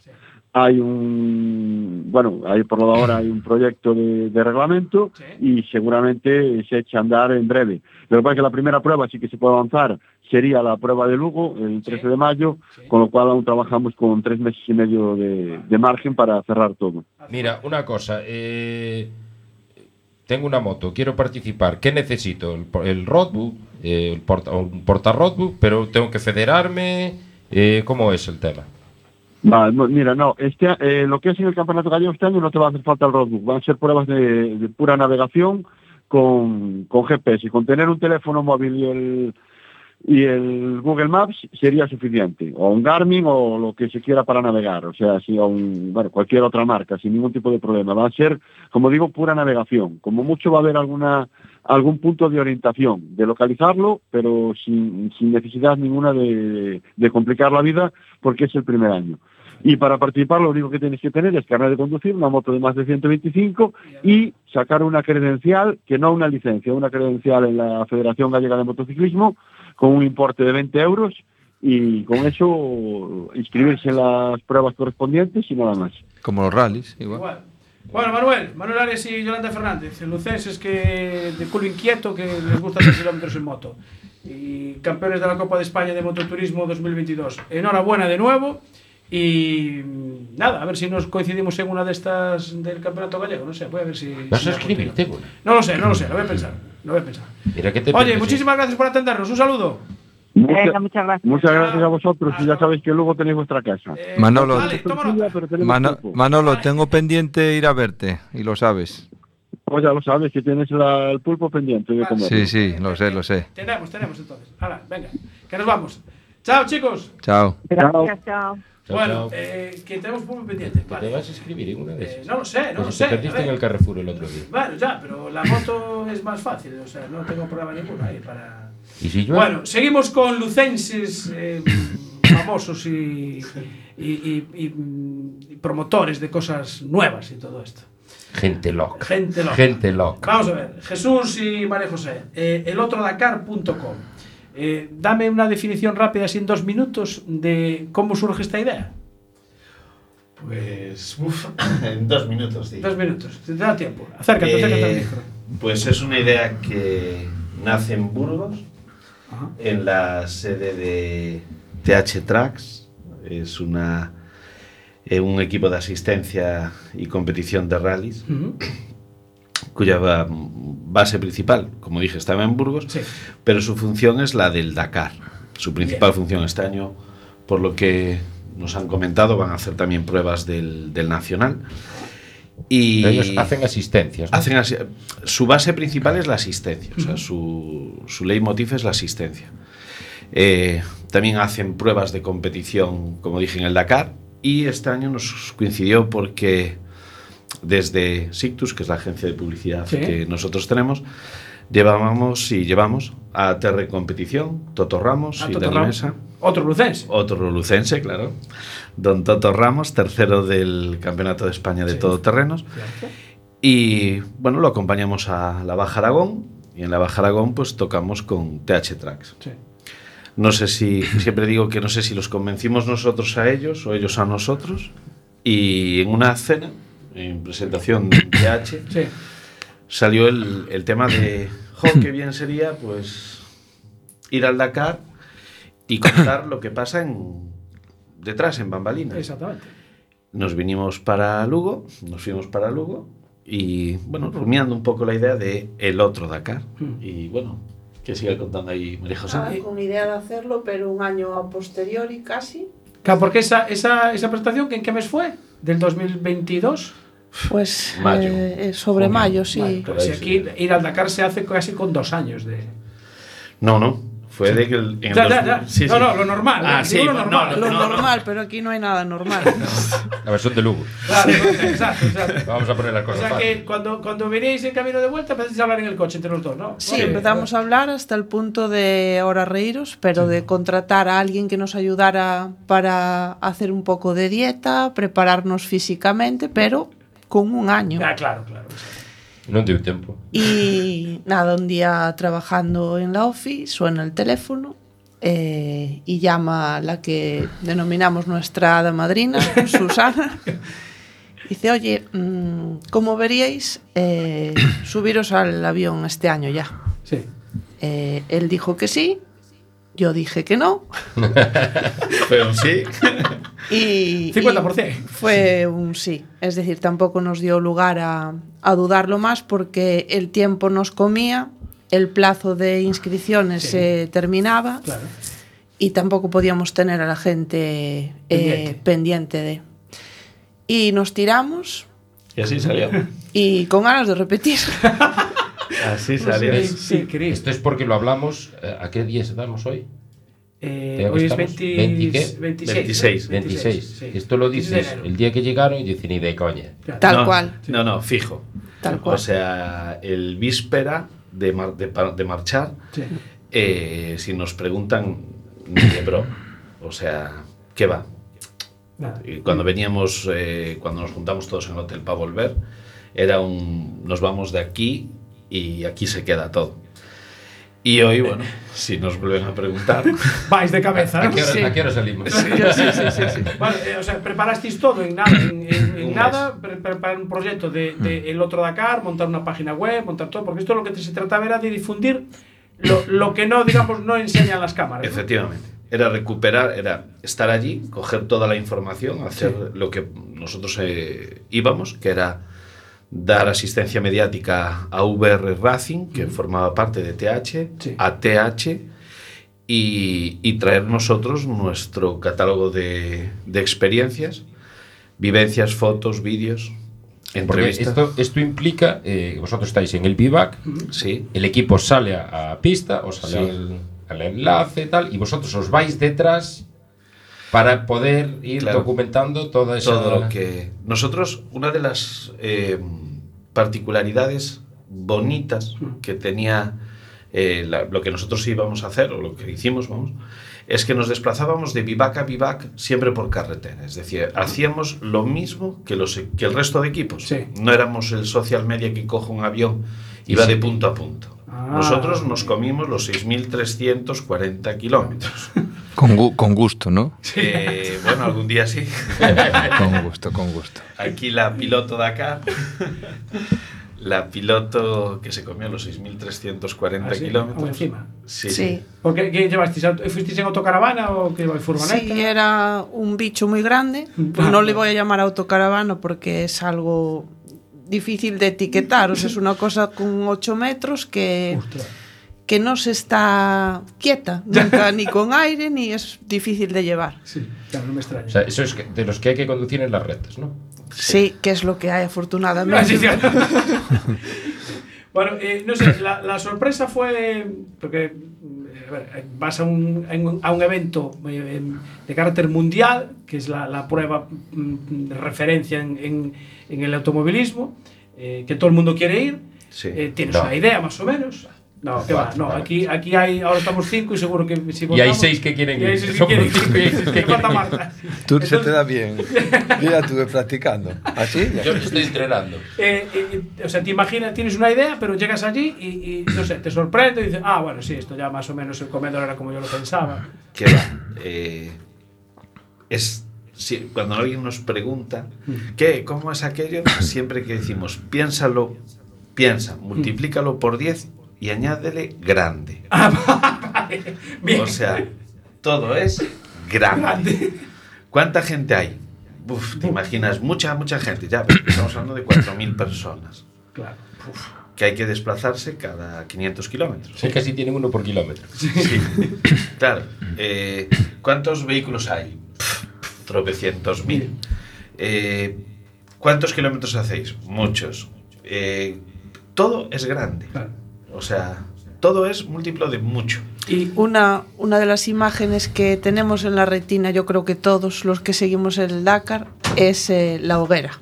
Hay un, bueno, hay por lo de ahora hay un proyecto de, de reglamento y seguramente se echa a andar en breve. Lo que pasa es que la primera prueba sí que se puede avanzar sería la prueba de Lugo el 13 de mayo, con lo cual aún trabajamos con tres meses y medio de, de margen para cerrar todo. Mira, una cosa. eh, tengo una moto, quiero participar. ¿Qué necesito? El, el roadbook, eh, el porta, un porta roadbook, pero tengo que federarme. eh, ¿Cómo es el tema? Va, no, mira, no, este, eh, lo que es en el Campeonato Gallego este año no te va a hacer falta el roadbook, van a ser pruebas de, pura navegación con, con GPS y con tener un teléfono móvil y el, y el Google Maps sería suficiente, o un Garmin o lo que se quiera para navegar, o sea, si, un, bueno, cualquier otra marca, sin ningún tipo de problema. Va a ser, como digo, pura navegación. Como mucho va a haber alguna algún punto de orientación, de localizarlo, pero sin, sin necesidad ninguna de, de complicar la vida, porque es el primer año. Y para participar lo único que tienes que tener es carnet de conducir, una moto de más de 125 y sacar una credencial, que no una licencia, una credencial en la Federación Gallega de Motociclismo con un importe de 20 euros y con eso inscribirse en las pruebas correspondientes y nada más. Como los rallies, igual. Bueno, Manuel, Manuel Arias y Yolanda Fernández, lucenses que de culo inquieto que les gusta hacer kilómetros en moto y campeones de la Copa de España de Mototurismo 2022. Enhorabuena de nuevo y mm, nada, a ver si nos coincidimos en una de estas del Campeonato Gallego, no sé, voy a ver si... ¿Vas a escribirte? No lo sé, no lo sé, lo voy a pensar, lo voy a pensar. Mira te Oye, piensas, muchísimas gracias por atendernos, un saludo. Venga, muchas gracias. Muchas gracias a vosotros y ya sabéis que luego tenéis vuestra casa. Manolo, pero tenemos Mano-. Manolo, tengo pendiente ir a verte y lo sabes. Pues ya lo sabes, que tienes la- el pulpo pendiente de comer. Sí, sí, lo sé, lo sé. Tenemos, tenemos entonces. Hala, venga, que nos vamos. Chao, chicos. Chao. Gracias, chao. Chao, bueno, eh, que tenemos muy pendiente. ¿Te vas a escribir en una de esas? no lo sé, no Pues lo te sé. perdiste a ver. en el Carrefour el otro día. Bueno, ya, pero la moto es más fácil, o sea, no tengo problema ninguno ahí para... ¿Y si yo? Bueno, seguimos con lucenses eh, (coughs) famosos y, y, y- y, y promotores de cosas nuevas y todo esto. Gente loca. Gente loca. Gente loca. Vamos a ver, Jesús y María José, eh, elotrodakar.com. Eh, dame una definición rápida, así en dos minutos, de cómo surge esta idea. Pues, uf, (coughs) en dos minutos, sí. Dos minutos, te da tiempo. Acércate, acércate al Eh, micro. Pues es una idea que nace en Burgos, en la sede de TH Tracks. Es una, eh, un equipo de asistencia y competición de rallies, cuya ba- base principal, como dije, estaba en Burgos, pero su función es la del Dakar. Su principal función este año, por lo que nos han comentado, van a hacer también pruebas del, del Nacional. Y Ellos hacen asistencias. ¿no? Hacen asi- su base principal es la asistencia, o sea, su, su leitmotiv es la asistencia. Eh, también hacen pruebas de competición, como dije, en el Dakar, y este año nos coincidió porque desde Sictus, que es la agencia de publicidad Sí. que nosotros tenemos, llevábamos y llevamos a Terre Competición, Toto Ramos A y Toto Dani. Mesa. Otro lucense. Otro lucense, claro. Don Toto Ramos, tercero del Campeonato de España de Todoterrenos. Y bueno, lo acompañamos a la Baja Aragón y en la Baja Aragón pues tocamos con TH Tracks. Sí. No sé si, siempre digo que no sé si los convencimos nosotros a ellos o ellos a nosotros. Y en una cena, en presentación de TH, Sí. salió el, el tema de, jo, qué (coughs) bien sería pues ir al Dakar y contar lo que pasa en, detrás, en Bambalinas. Exactamente. Nos vinimos para Lugo, nos fuimos para Lugo y bueno, rumiando un poco la idea de el otro Dakar. Mm. Y bueno, que siga contando ahí María José. Ah, con idea de hacerlo, pero un año a posteriori casi. Claro, porque esa, esa, esa presentación, ¿en qué mes fue? ¿Del 2022? Pues Mayo. eh, eh, sobre Junio. mayo, sí. Pero si aquí ir al Dakar se hace casi con dos años de. No, no, fue de que el, en el Ya, ya, 2000 ya. sí, No, sí. no, lo normal, Ah, sí, lo no, normal. no, Lo no, no. normal, pero aquí no hay nada normal. (laughs) La versión de Lugo. Claro, exacto, exacto. Vamos a poner las O cosas sea fáciles. que cuando, cuando veníais en camino de vuelta empezasteis a hablar en el coche entre los dos, ¿no? Sí, empezamos a hablar hasta el punto de ahora reíros, pero de contratar a alguien que nos ayudara para hacer un poco de dieta, prepararnos físicamente, pero con un año. Ah, claro, claro. Non tive tempo. Y nada, un día trabajando en la OFI, suena el teléfono eh, y llama la que denominamos nuestra hada madrina, (laughs) Susana. Dice, oye, mm, ¿cómo veríais eh, subiros al avión este año ya? Sí. Eh, él dijo que sí, yo dije que no. (laughs) Fue un sí. Y, (laughs) 50%. y fue un sí. Es decir, tampoco nos dio lugar a, a dudarlo más porque el tiempo nos comía, el plazo de inscripciones se terminaba Claro. y tampoco podíamos tener a la gente eh, Pendiente. pendiente de. Y nos tiramos Y así salió. y con ganas de repetir. (laughs) Así salió. Sí, Cris. Esto es porque lo hablamos. eh, ¿A qué día estamos hoy? Eh, ¿Qué hoy es estamos? 20 ¿20 qué? 26. 26. sí. Esto lo 26 de dices el día que llegaron y dicen ni de coña. Tal No, cual. No, no, fijo. Tal cual. O sea, el víspera de, mar- de, pa- de marchar, Sí. eh, si nos preguntan, ni de bro. O sea, ¿qué va? Nada. Y cuando veníamos, eh, cuando nos juntamos todos en el hotel para volver, era un, nos vamos de aquí y aquí se queda todo. Y hoy, bueno, si nos vuelven a preguntar, (laughs) Vais de cabeza, ¿A qué hora, Sí. a qué hora salimos? Sí, sí, sí, sí. Vale, eh, o sea, preparasteis todo en nada, en, en- en Un nada pre- preparar un proyecto de, de el otro Dakar, montar una página web, montar todo, porque esto lo que se trataba era de difundir lo, lo que no, digamos, no enseñan las cámaras. ¿no? efectivamente, era recuperar, era estar allí, coger toda la información, hacer lo que nosotros eh, íbamos, que era dar asistencia mediática a VR Racing, que formaba parte de TH, Sí. a TH, y, y traer nosotros nuestro catálogo de, de experiencias, vivencias, fotos, vídeos, Porque entrevistas. esto, esto implica eh, que vosotros estáis en el bivac, Sí, el equipo sale a, a pista, os sale Sí. al, al enlace tal, y vosotros os vais detrás para poder ir Claro. documentando toda esa... todo lo que nosotros una de las eh, particularidades bonitas que tenía eh, la- lo que nosotros íbamos a hacer o lo que hicimos vamos es que nos desplazábamos de vivac a vivac siempre por carretera es decir hacíamos lo mismo que los que el resto de equipos Sí. no éramos el social media que coge un avión y va sí. de punto a punto Ah. nosotros nos comimos los 6.340 kilómetros (laughs) Con, gu- con gusto, ¿no? Eh, bueno algún día sí (laughs) Con gusto, con gusto. Aquí la piloto de acá. La piloto que se comió los 6.340 Ah, sí, kilómetros. encima. Sí, Sí. ¿Por qué, qué llevasteis? ¿Auto- ¿Fuisteis en autocaravana o qué lleváis furgoneta? Sí, era un bicho muy grande. Ah, No le voy a llamar autocaravana porque es algo difícil de etiquetar. O sea, es una cosa con 8 metros que, Ostras. Que no se está quieta, (laughs) nunca ni con aire, ni es difícil de llevar. Sí, claro, no me extraña. O sea, eso es que- de los que hay que conducir en las rectas, ¿no? Sí, que es lo que hay afortunadamente. sí, sí. (laughs) bueno, eh, no sé, la, la sorpresa fue porque eh, a ver, vas a un, a un evento eh, de carácter mundial, que es la, la prueba mm, de referencia en, en- en el automovilismo, eh, que todo el mundo quiere ir. Sí. Eh, ¿Tienes No. una idea más o menos? No, que va, no, aquí, aquí hay, ahora estamos cinco y seguro que si Y hay votamos- seis que quieren y hay ir. seis que quieren ir. cinco y hay seis que falta quieren ir. Marta. Tú se te da bien. Yo ya estuve practicando. ¿Así? Ya. Yo estoy entrenando. Eh, eh, o sea, te imaginas, tienes una idea, pero llegas allí y, y, no sé, te sorprende y dices, ah, bueno, sí, esto ya más o menos el comedor era como yo lo pensaba. Que va. eh, es, sí, cuando alguien nos pregunta, ¿qué? ¿Cómo es aquello? Siempre que decimos, piénsalo, piensa, multiplícalo por 10 y añádele grande. (laughs) Bien. O sea, todo es grande. Grande. ¿Cuánta gente hay? uf, te imaginas mucha, mucha gente, ya, pero estamos hablando de 4.000 personas Claro. que hay que desplazarse cada 500 kilómetros. Sí, casi tienen uno por kilómetro. Sí. claro. eh, ¿Cuántos vehículos hay? Pff, Tropecientos mil. Eh, ¿Cuántos kilómetros hacéis? Muchos. Eh, todo es grande. O sea, todo es múltiplo de mucho. Y una, una de las imágenes que tenemos en la retina, yo creo que todos los que seguimos el Dakar, es eh, la hoguera.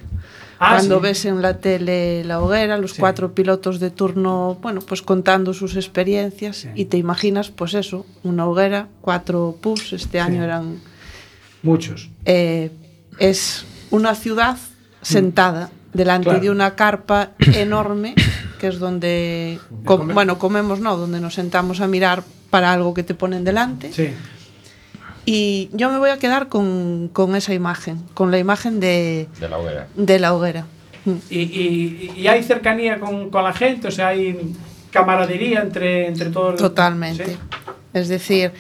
Ah, Cuando sí. ves en la tele la hoguera, los cuatro pilotos de turno, bueno, pues contando sus experiencias y te imaginas, pues eso, una hoguera, cuatro pubs, este año eran... Muchos. eh, es una ciudad sentada delante Claro. de una carpa (coughs) enorme, que es donde, com- comer. bueno, comemos, no, donde nos sentamos a mirar para algo que te ponen delante. Sí. Y yo me voy a quedar con, con esa imagen, con la imagen de, De la hoguera. de la hoguera. Y, y- y hay cercanía con, con la gente, o sea, hay camaradería entre, entre todos. Totalmente. Sí. Es decir,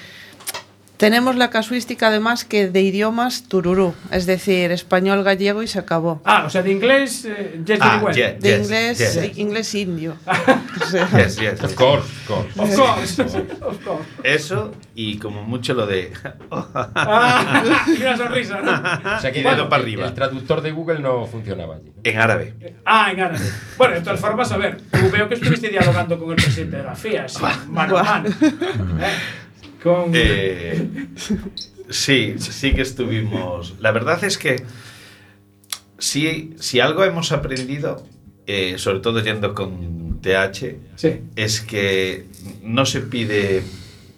tenemos la casuística además que de idiomas tururú, es decir, español, gallego y se acabó. Ah, o sea, de inglés, eh, yes, Ah, well. yes. De inglés, yes. eh, inglés indio. (laughs) (laughs) Yes, yes, Of yes. course, of course. Of course, of course. (laughs) Eso y como mucho lo de... Ah, y una sonrisa, ¿no? O sea que Dedo el- para arriba. El traductor de Google no funcionaba allí. En árabe. Ah, en árabe. Bueno, de todas formas, a ver, tú veo que estuviste dialogando con el presidente de la FIA, así, mano a mano. ¿eh? Con... Eh, sí, sí que estuvimos. La verdad es que si, si algo hemos aprendido, eh, sobre todo yendo con TH, Sí. es que no se pide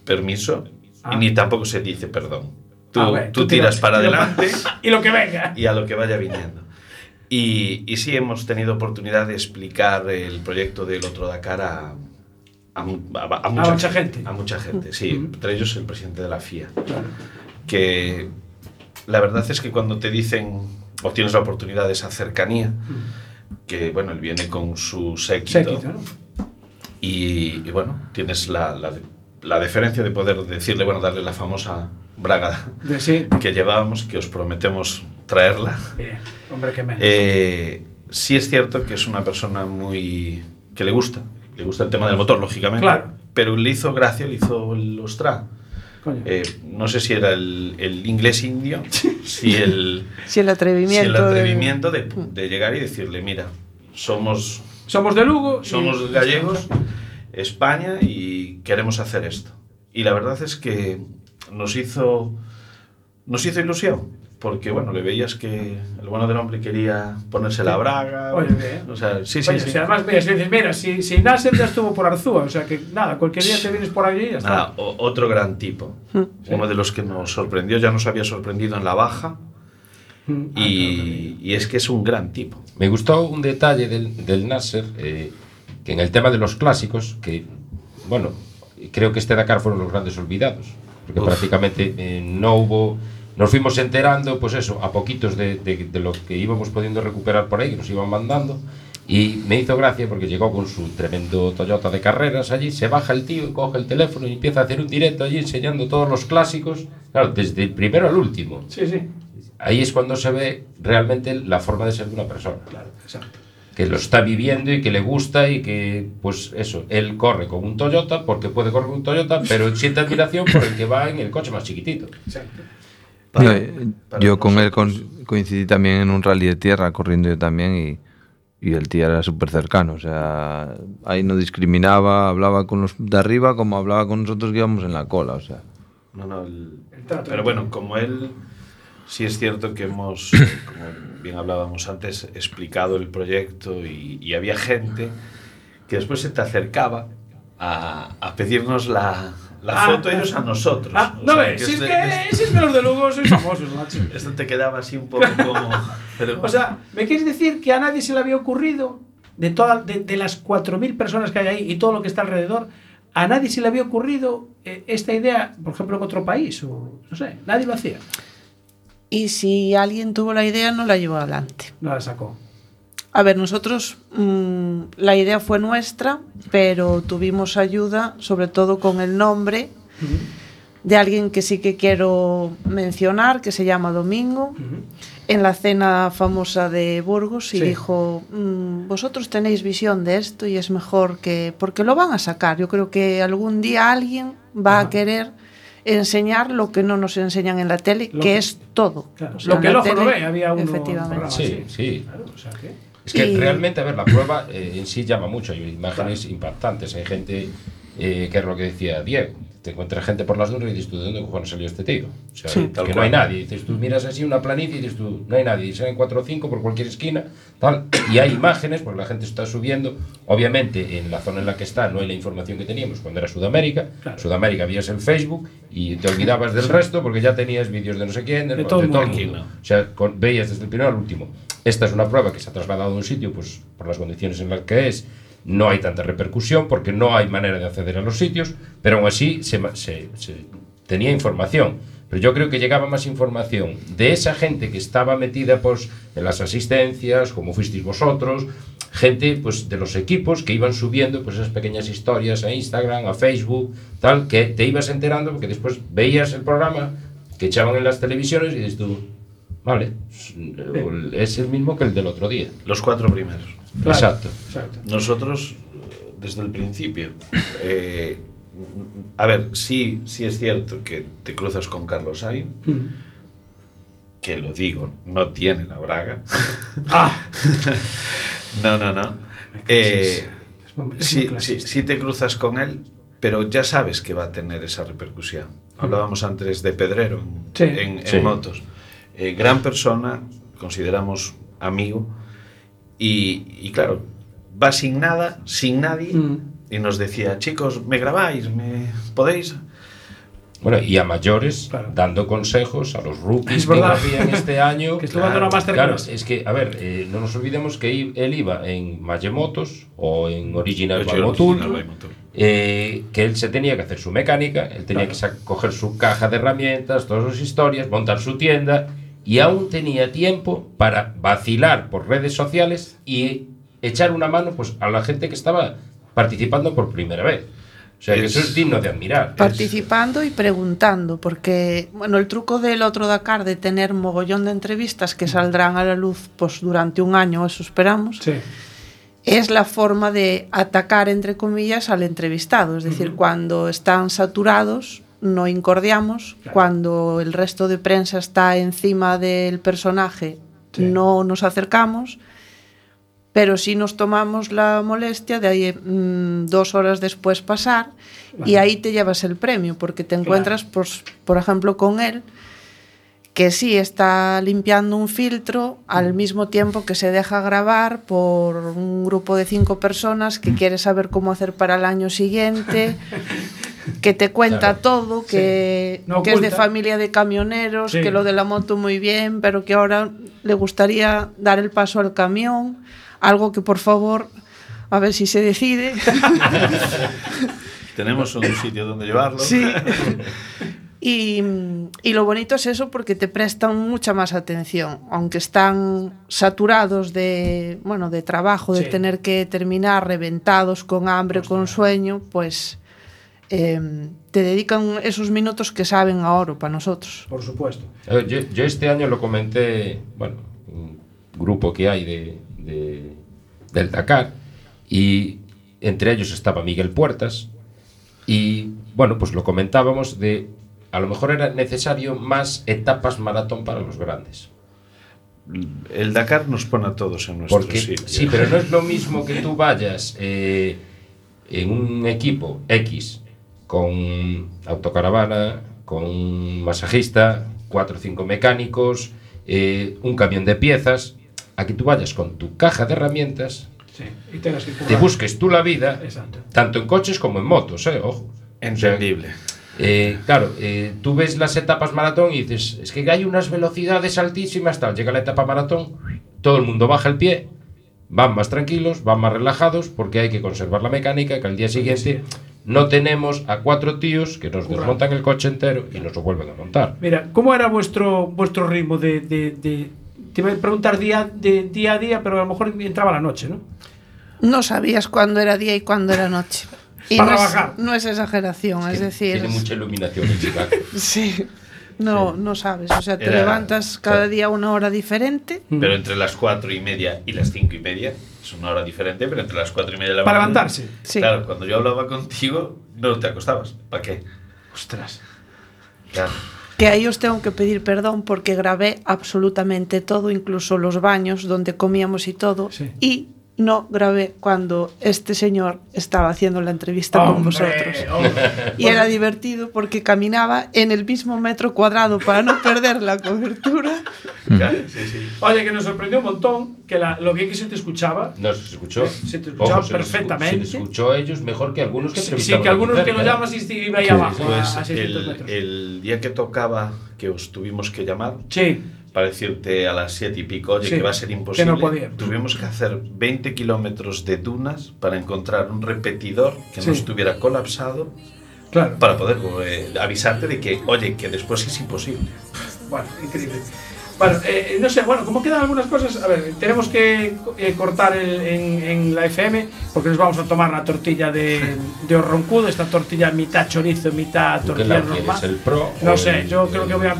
permiso Ah. y ni tampoco se dice perdón. Tú, Ah, bueno, tú tú tiras tiras- para adelante Y lo que venga. y a lo que vaya viniendo. Y, y sí hemos tenido oportunidad de explicar el proyecto del otro Dakar a, a, mu- a- a mucha, mucha gente. A mucha gente, sí. Entre ellos el presidente de la FIA. Que la verdad es que cuando te dicen o tienes la oportunidad de esa cercanía, que bueno, él viene con su séquito, Séquito, ¿no? y, y, bueno, tienes la, la, la deferencia de poder decirle, bueno, darle la famosa braga De sí. que llevábamos, que os prometemos traerla. Bien, hombre, que menos. Eh, sí es cierto que es una persona muy... que le gusta, le gusta el tema del motor, lógicamente, Claro. pero le hizo gracia, le hizo el Ostra. Eh, no sé si era el, el inglés indio, (laughs) si el, Si el si atrevimiento. el de- atrevimiento de, de llegar y decirle, mira, somos, Somos de Lugo. y- somos gallegos, España y queremos hacer esto. Y la verdad es que nos hizo, nos hizo ilusión, porque bueno, le veías que el bueno del hombre quería ponerse la braga. Oye, bien. O sea, sí, sí, Oye, sí. si además, si dices, mira, si, si Nasser ya estuvo por Arzúa, o sea que nada, cualquier día te vienes por allí y ya está. Nada, o- otro gran tipo. Uno de los que nos sorprendió, ya nos había sorprendido en la baja. Mm. Y, y es que es un gran tipo. Me gustó un detalle del, del Nasser, eh, que en el tema de los clásicos, que, bueno, creo que este Dakar fueron los grandes olvidados, porque Uf. prácticamente eh, no hubo... Nos fuimos enterando, pues eso, a poquitos de, de- de lo que íbamos pudiendo recuperar por ahí, que nos iban mandando, y me hizo gracia porque llegó con su tremendo Toyota de carreras allí, se baja el tío coge el teléfono y empieza a hacer un directo allí enseñando todos los clásicos, claro, desde el primero al último. Sí, sí. Ahí es cuando se ve realmente la forma de ser de una persona. Claro, exacto. Que lo está viviendo y que le gusta y que, pues eso, él corre con un Toyota porque puede correr con un Toyota, pero siente admiración por el que va en el coche más chiquitito. Exacto. No, eh, yo con él con- coincidí también en un rally de tierra, corriendo yo también, y, y el tío era súper cercano. O sea, ahí no discriminaba, hablaba con los de arriba como hablaba con nosotros que íbamos en la cola. O sea, No, no, el- trato. pero bueno, como él, sí es cierto que hemos, (coughs) como bien hablábamos antes, explicado el proyecto y, y había gente que después se te acercaba a, a pedirnos la, la Ah, foto ellos a nosotros. Ah, no sea, ves, si es que, si es que los de Lugo sois famosos, macho. (laughs) Esto te quedaba así un poco como... (laughs) pero- O sea, ¿me quieres decir que a nadie se le había ocurrido, de, toda, de, de las 4.000 personas que hay ahí y todo lo que está alrededor, a nadie se le había ocurrido eh, esta idea, por ejemplo, en otro país? O, no sé, nadie lo hacía. Y si alguien tuvo la idea, no la llevó adelante. No la sacó. A ver, nosotros mm, la idea fue nuestra, pero tuvimos ayuda, sobre todo con el nombre de alguien que sí que quiero mencionar, que se llama Domingo. en la cena famosa de Burgos y Sí. dijo, "Mm, vosotros tenéis visión de esto y es mejor que, porque lo van a sacar. Yo creo que algún día alguien va a querer enseñar lo que no nos enseñan en la tele, Lo que que- es todo. Claro, O sea, lo que el ojo no tele, ve, había uno Efectivamente. programa Sí, sí. Claro, o sea que- Es que Y- realmente, a ver, la prueba eh, en sí llama mucho. Hay imágenes impactantes. Hay gente, eh, que es lo que decía Diego. Te encuentras gente por las nubes y dices tú, ¿de dónde cojones salió este tío? O sea, Sí, que no hay nadie. Dices tú, miras así una planicie y dices tú, no hay nadie. Y salen cuatro o cinco por cualquier esquina, tal. Y hay imágenes, porque la gente está subiendo. Obviamente, en la zona en la que está no hay la información que teníamos cuando era Sudamérica. Sudamérica vías el Facebook y te olvidabas del resto porque ya tenías vídeos de no sé quién, de, De de todo todo, el el mundo. mundo. O sea, con- veías desde el primero al último. Esta es una prueba que se ha trasladado a un sitio, pues por las condiciones en las que es, no hay tanta repercusión porque no hay manera de acceder a los sitios, pero aún así se, se- se tenía información. Pero yo creo que llegaba más información de esa gente que estaba metida pues, en las asistencias, como fuisteis vosotros, gente pues, de los equipos que iban subiendo pues, esas pequeñas historias a Instagram, a Facebook, tal, que te ibas enterando porque después veías el programa que echaban en las televisiones y dices tú, vale, es el mismo que el del otro día. Los cuatro primeros. Exacto. Nosotros, eh, desde el principio, eh, a ver, sí, sí es cierto que te cruzas con Carlos Sainz, que lo digo, no tiene la braga. (laughs) (laughs) no, no, no. Eh, sí, sí, sí te cruzas con él, pero ya sabes que va a tener esa repercusión. Hablábamos antes de Pedrero en, Sí. en- en Sí. motos. Eh, gran persona, consideramos amigo, y, y claro, va sin nada, sin nadie, y nos decía, chicos, ¿me grabáis? ¿Me podéis? Bueno, y a mayores, dando consejos a los rookies Es que verdad. habían este (laughs) año. Que estuvo dando una masterclass. Claro, es que, a ver, eh, no nos olvidemos que él iba en Mayemotos o en Original Valmotul. eh, que él se tenía que hacer su mecánica, él tenía que sa- coger su caja de herramientas, todas sus historias, montar su tienda, y aún tenía tiempo para vacilar por redes sociales y echar una mano pues, a la gente que estaba participando por primera vez. O sea, que eso es digno de admirar. Participando y preguntando, porque bueno, el truco del otro Dakar de tener mogollón de entrevistas que saldrán a la luz pues durante un año, eso esperamos, es la forma de atacar, entre comillas, al entrevistado. Es decir, cuando están saturados, no incordiamos, cuando el resto de prensa está encima del personaje, no nos acercamos. Pero sí nos tomamos la molestia de ahí mm, dos horas después pasar y ahí te llevas el premio, porque te encuentras, pues, por ejemplo, con él, que sí está limpiando un filtro al mismo tiempo que se deja grabar por un grupo de cinco personas que quiere saber cómo hacer para el año siguiente, (laughs) que te cuenta todo, que, No que es de familia de camioneros, Sí. que lo de la moto muy bien, pero que ahora le gustaría dar el paso al camión, algo que por favor, a ver si se decide. (laughs) Tenemos un sitio donde llevarlo. Sí. Y, y lo bonito es eso porque te prestan mucha más atención, aunque están saturados de, bueno, de trabajo, de Sí. tener que terminar reventados, con hambre, con sueño, pues eh, te dedican esos minutos que saben a oro para nosotros. Por supuesto. Ver, Yo, yo este año lo comenté, bueno, un grupo que hay de, de- del Dakar, y entre ellos estaba Miguel Puertas, y bueno, pues lo comentábamos de, a lo mejor era necesario más etapas maratón para los grandes. El Dakar nos pone a todos en nuestro Porque, sitio. sí, pero no es lo mismo que tú vayas eh, en un equipo X con autocaravana, con un masajista, cuatro o cinco mecánicos, eh, un camión de piezas, a que tú vayas con tu caja de herramientas, Sí. Y tengas que te busques tú la vida, Exacto. tanto en coches como en motos, eh, ojo. Entendible. Eh, claro, eh, tú ves las etapas maratón y dices, es que hay unas velocidades altísimas, tal, llega la etapa maratón, todo el mundo baja el pie, van más tranquilos, van más relajados, porque hay que conservar la mecánica, que al día siguiente no tenemos a cuatro tíos que nos desmontan el coche entero y nos lo vuelven a montar. Mira, ¿cómo era vuestro vuestro ritmo de, de- de- te iba a preguntar día, de, día a día, pero a lo mejor entraba la noche, ¿no? No sabías cuándo era día y cuándo era noche. (laughs) Y Para no, trabajar. es, no es exageración, es decir, Tiene mucha iluminación el Chicago. (laughs) sí. No, no sabes. O sea, te Era- levantas cada día una hora diferente. Pero entre las cuatro y media y las cinco y media es una hora diferente, pero entre las cuatro y media de la Para mañana. levantarse. Sí. Claro, cuando yo hablaba contigo, no te acostabas. ¿Para qué? Ostras. Claro. Que ahí os tengo que pedir perdón porque grabé absolutamente todo, incluso los baños donde comíamos y todo. Y no grabé cuando este señor estaba haciendo la entrevista con vosotros. hombre. Y era divertido porque caminaba en el mismo metro cuadrado para no perder la cobertura. Oye, que nos sorprendió un montón que la- lo bien que se te escuchaba. No se escuchó. Se te escuchaba Ojo, perfectamente. Se les escuchó a ellos mejor que algunos que Sí, sí, que algunos que lo ¿eh? llamas y iba ahí abajo, Pues a, a 600 el, metros. el día que tocaba, que os tuvimos que llamar, Sí. Para decirte a las siete y pico, oye, Sí, que va a ser que no imposible. podíamos. Tuvimos que hacer 20 kilómetros de dunas para encontrar un repetidor que Sí. no estuviera colapsado Claro. para poder eh, avisarte de que, oye, que después es imposible. Bueno, increíble. Bueno, eh, no sé, bueno, como quedan algunas cosas, a ver, tenemos que eh, cortar el- en, en la FM porque nos vamos a tomar la tortilla de, (laughs) de horroncudo, esta tortilla mitad chorizo, mitad ¿Tú qué tortilla normal. el pro No sé, el- yo creo que voy a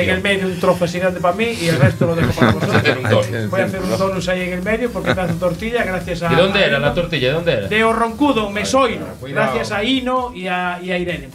en el medio un trozo así grande para mí y el resto lo dejo para (laughs) vosotros. Voy a hacer un donus ahí en el medio porque me hace tortilla gracias a... ¿De dónde era la tortilla? ¿De dónde era? De Horroncudo, Mesoiro. cuidado. Gracias a Ino y a, y a Irene.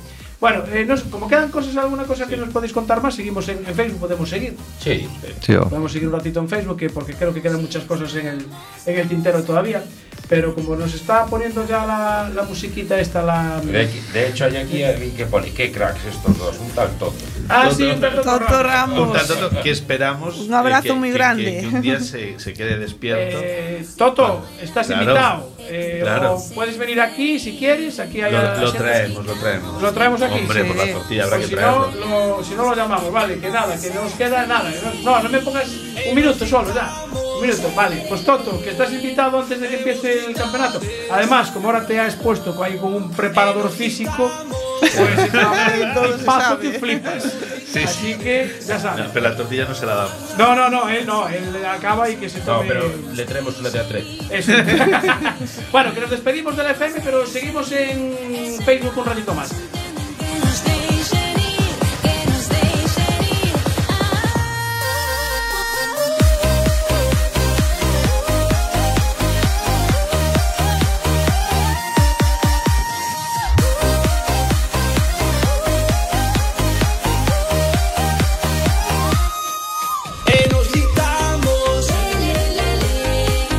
Bueno, eh, no sé, como quedan cosas, alguna cosa que nos podéis contar más, seguimos en, en Facebook, podemos seguir. Sí. Sí, oh. Podemos seguir un ratito en Facebook, que- porque creo que quedan muchas cosas en el, en el tintero todavía. Pero como nos está poniendo ya la, la musiquita esta, la... De, de hecho, hay aquí alguien que pone, qué cracks estos dos, un tal todo. Ah, sí, un tal Toto Toto Ramos. Un tanto que esperamos Un abrazo que- que- muy que- grande. Que, un día se, se quede despierto. Eh, Toto, estás Claro. invitado. Eh, Claro. o puedes venir aquí si quieres, aquí hay Lo, lo traemos, lo traemos. Lo traemos aquí. Hombre, sí. por la tortilla habrá Pues que si no, traerlo. lo, si no lo llamamos, vale, que nada, que no nos queda nada. No, no me pongas un minuto solo, ya. Un minuto, vale. Pues Toto, que estás invitado antes de que empiece el campeonato. Además, como ahora te has puesto ahí con un preparador físico, pues Todo el se paso sabe. que flipas. Sí, Así que, ya sabes. No, pero la tortilla no se la damos. No, no, no, él no, él acaba y que se No, tome. pero le traemos una de a tres. Eso. (laughs) bueno, que nos despedimos de la FM, pero seguimos en Facebook un ratito más.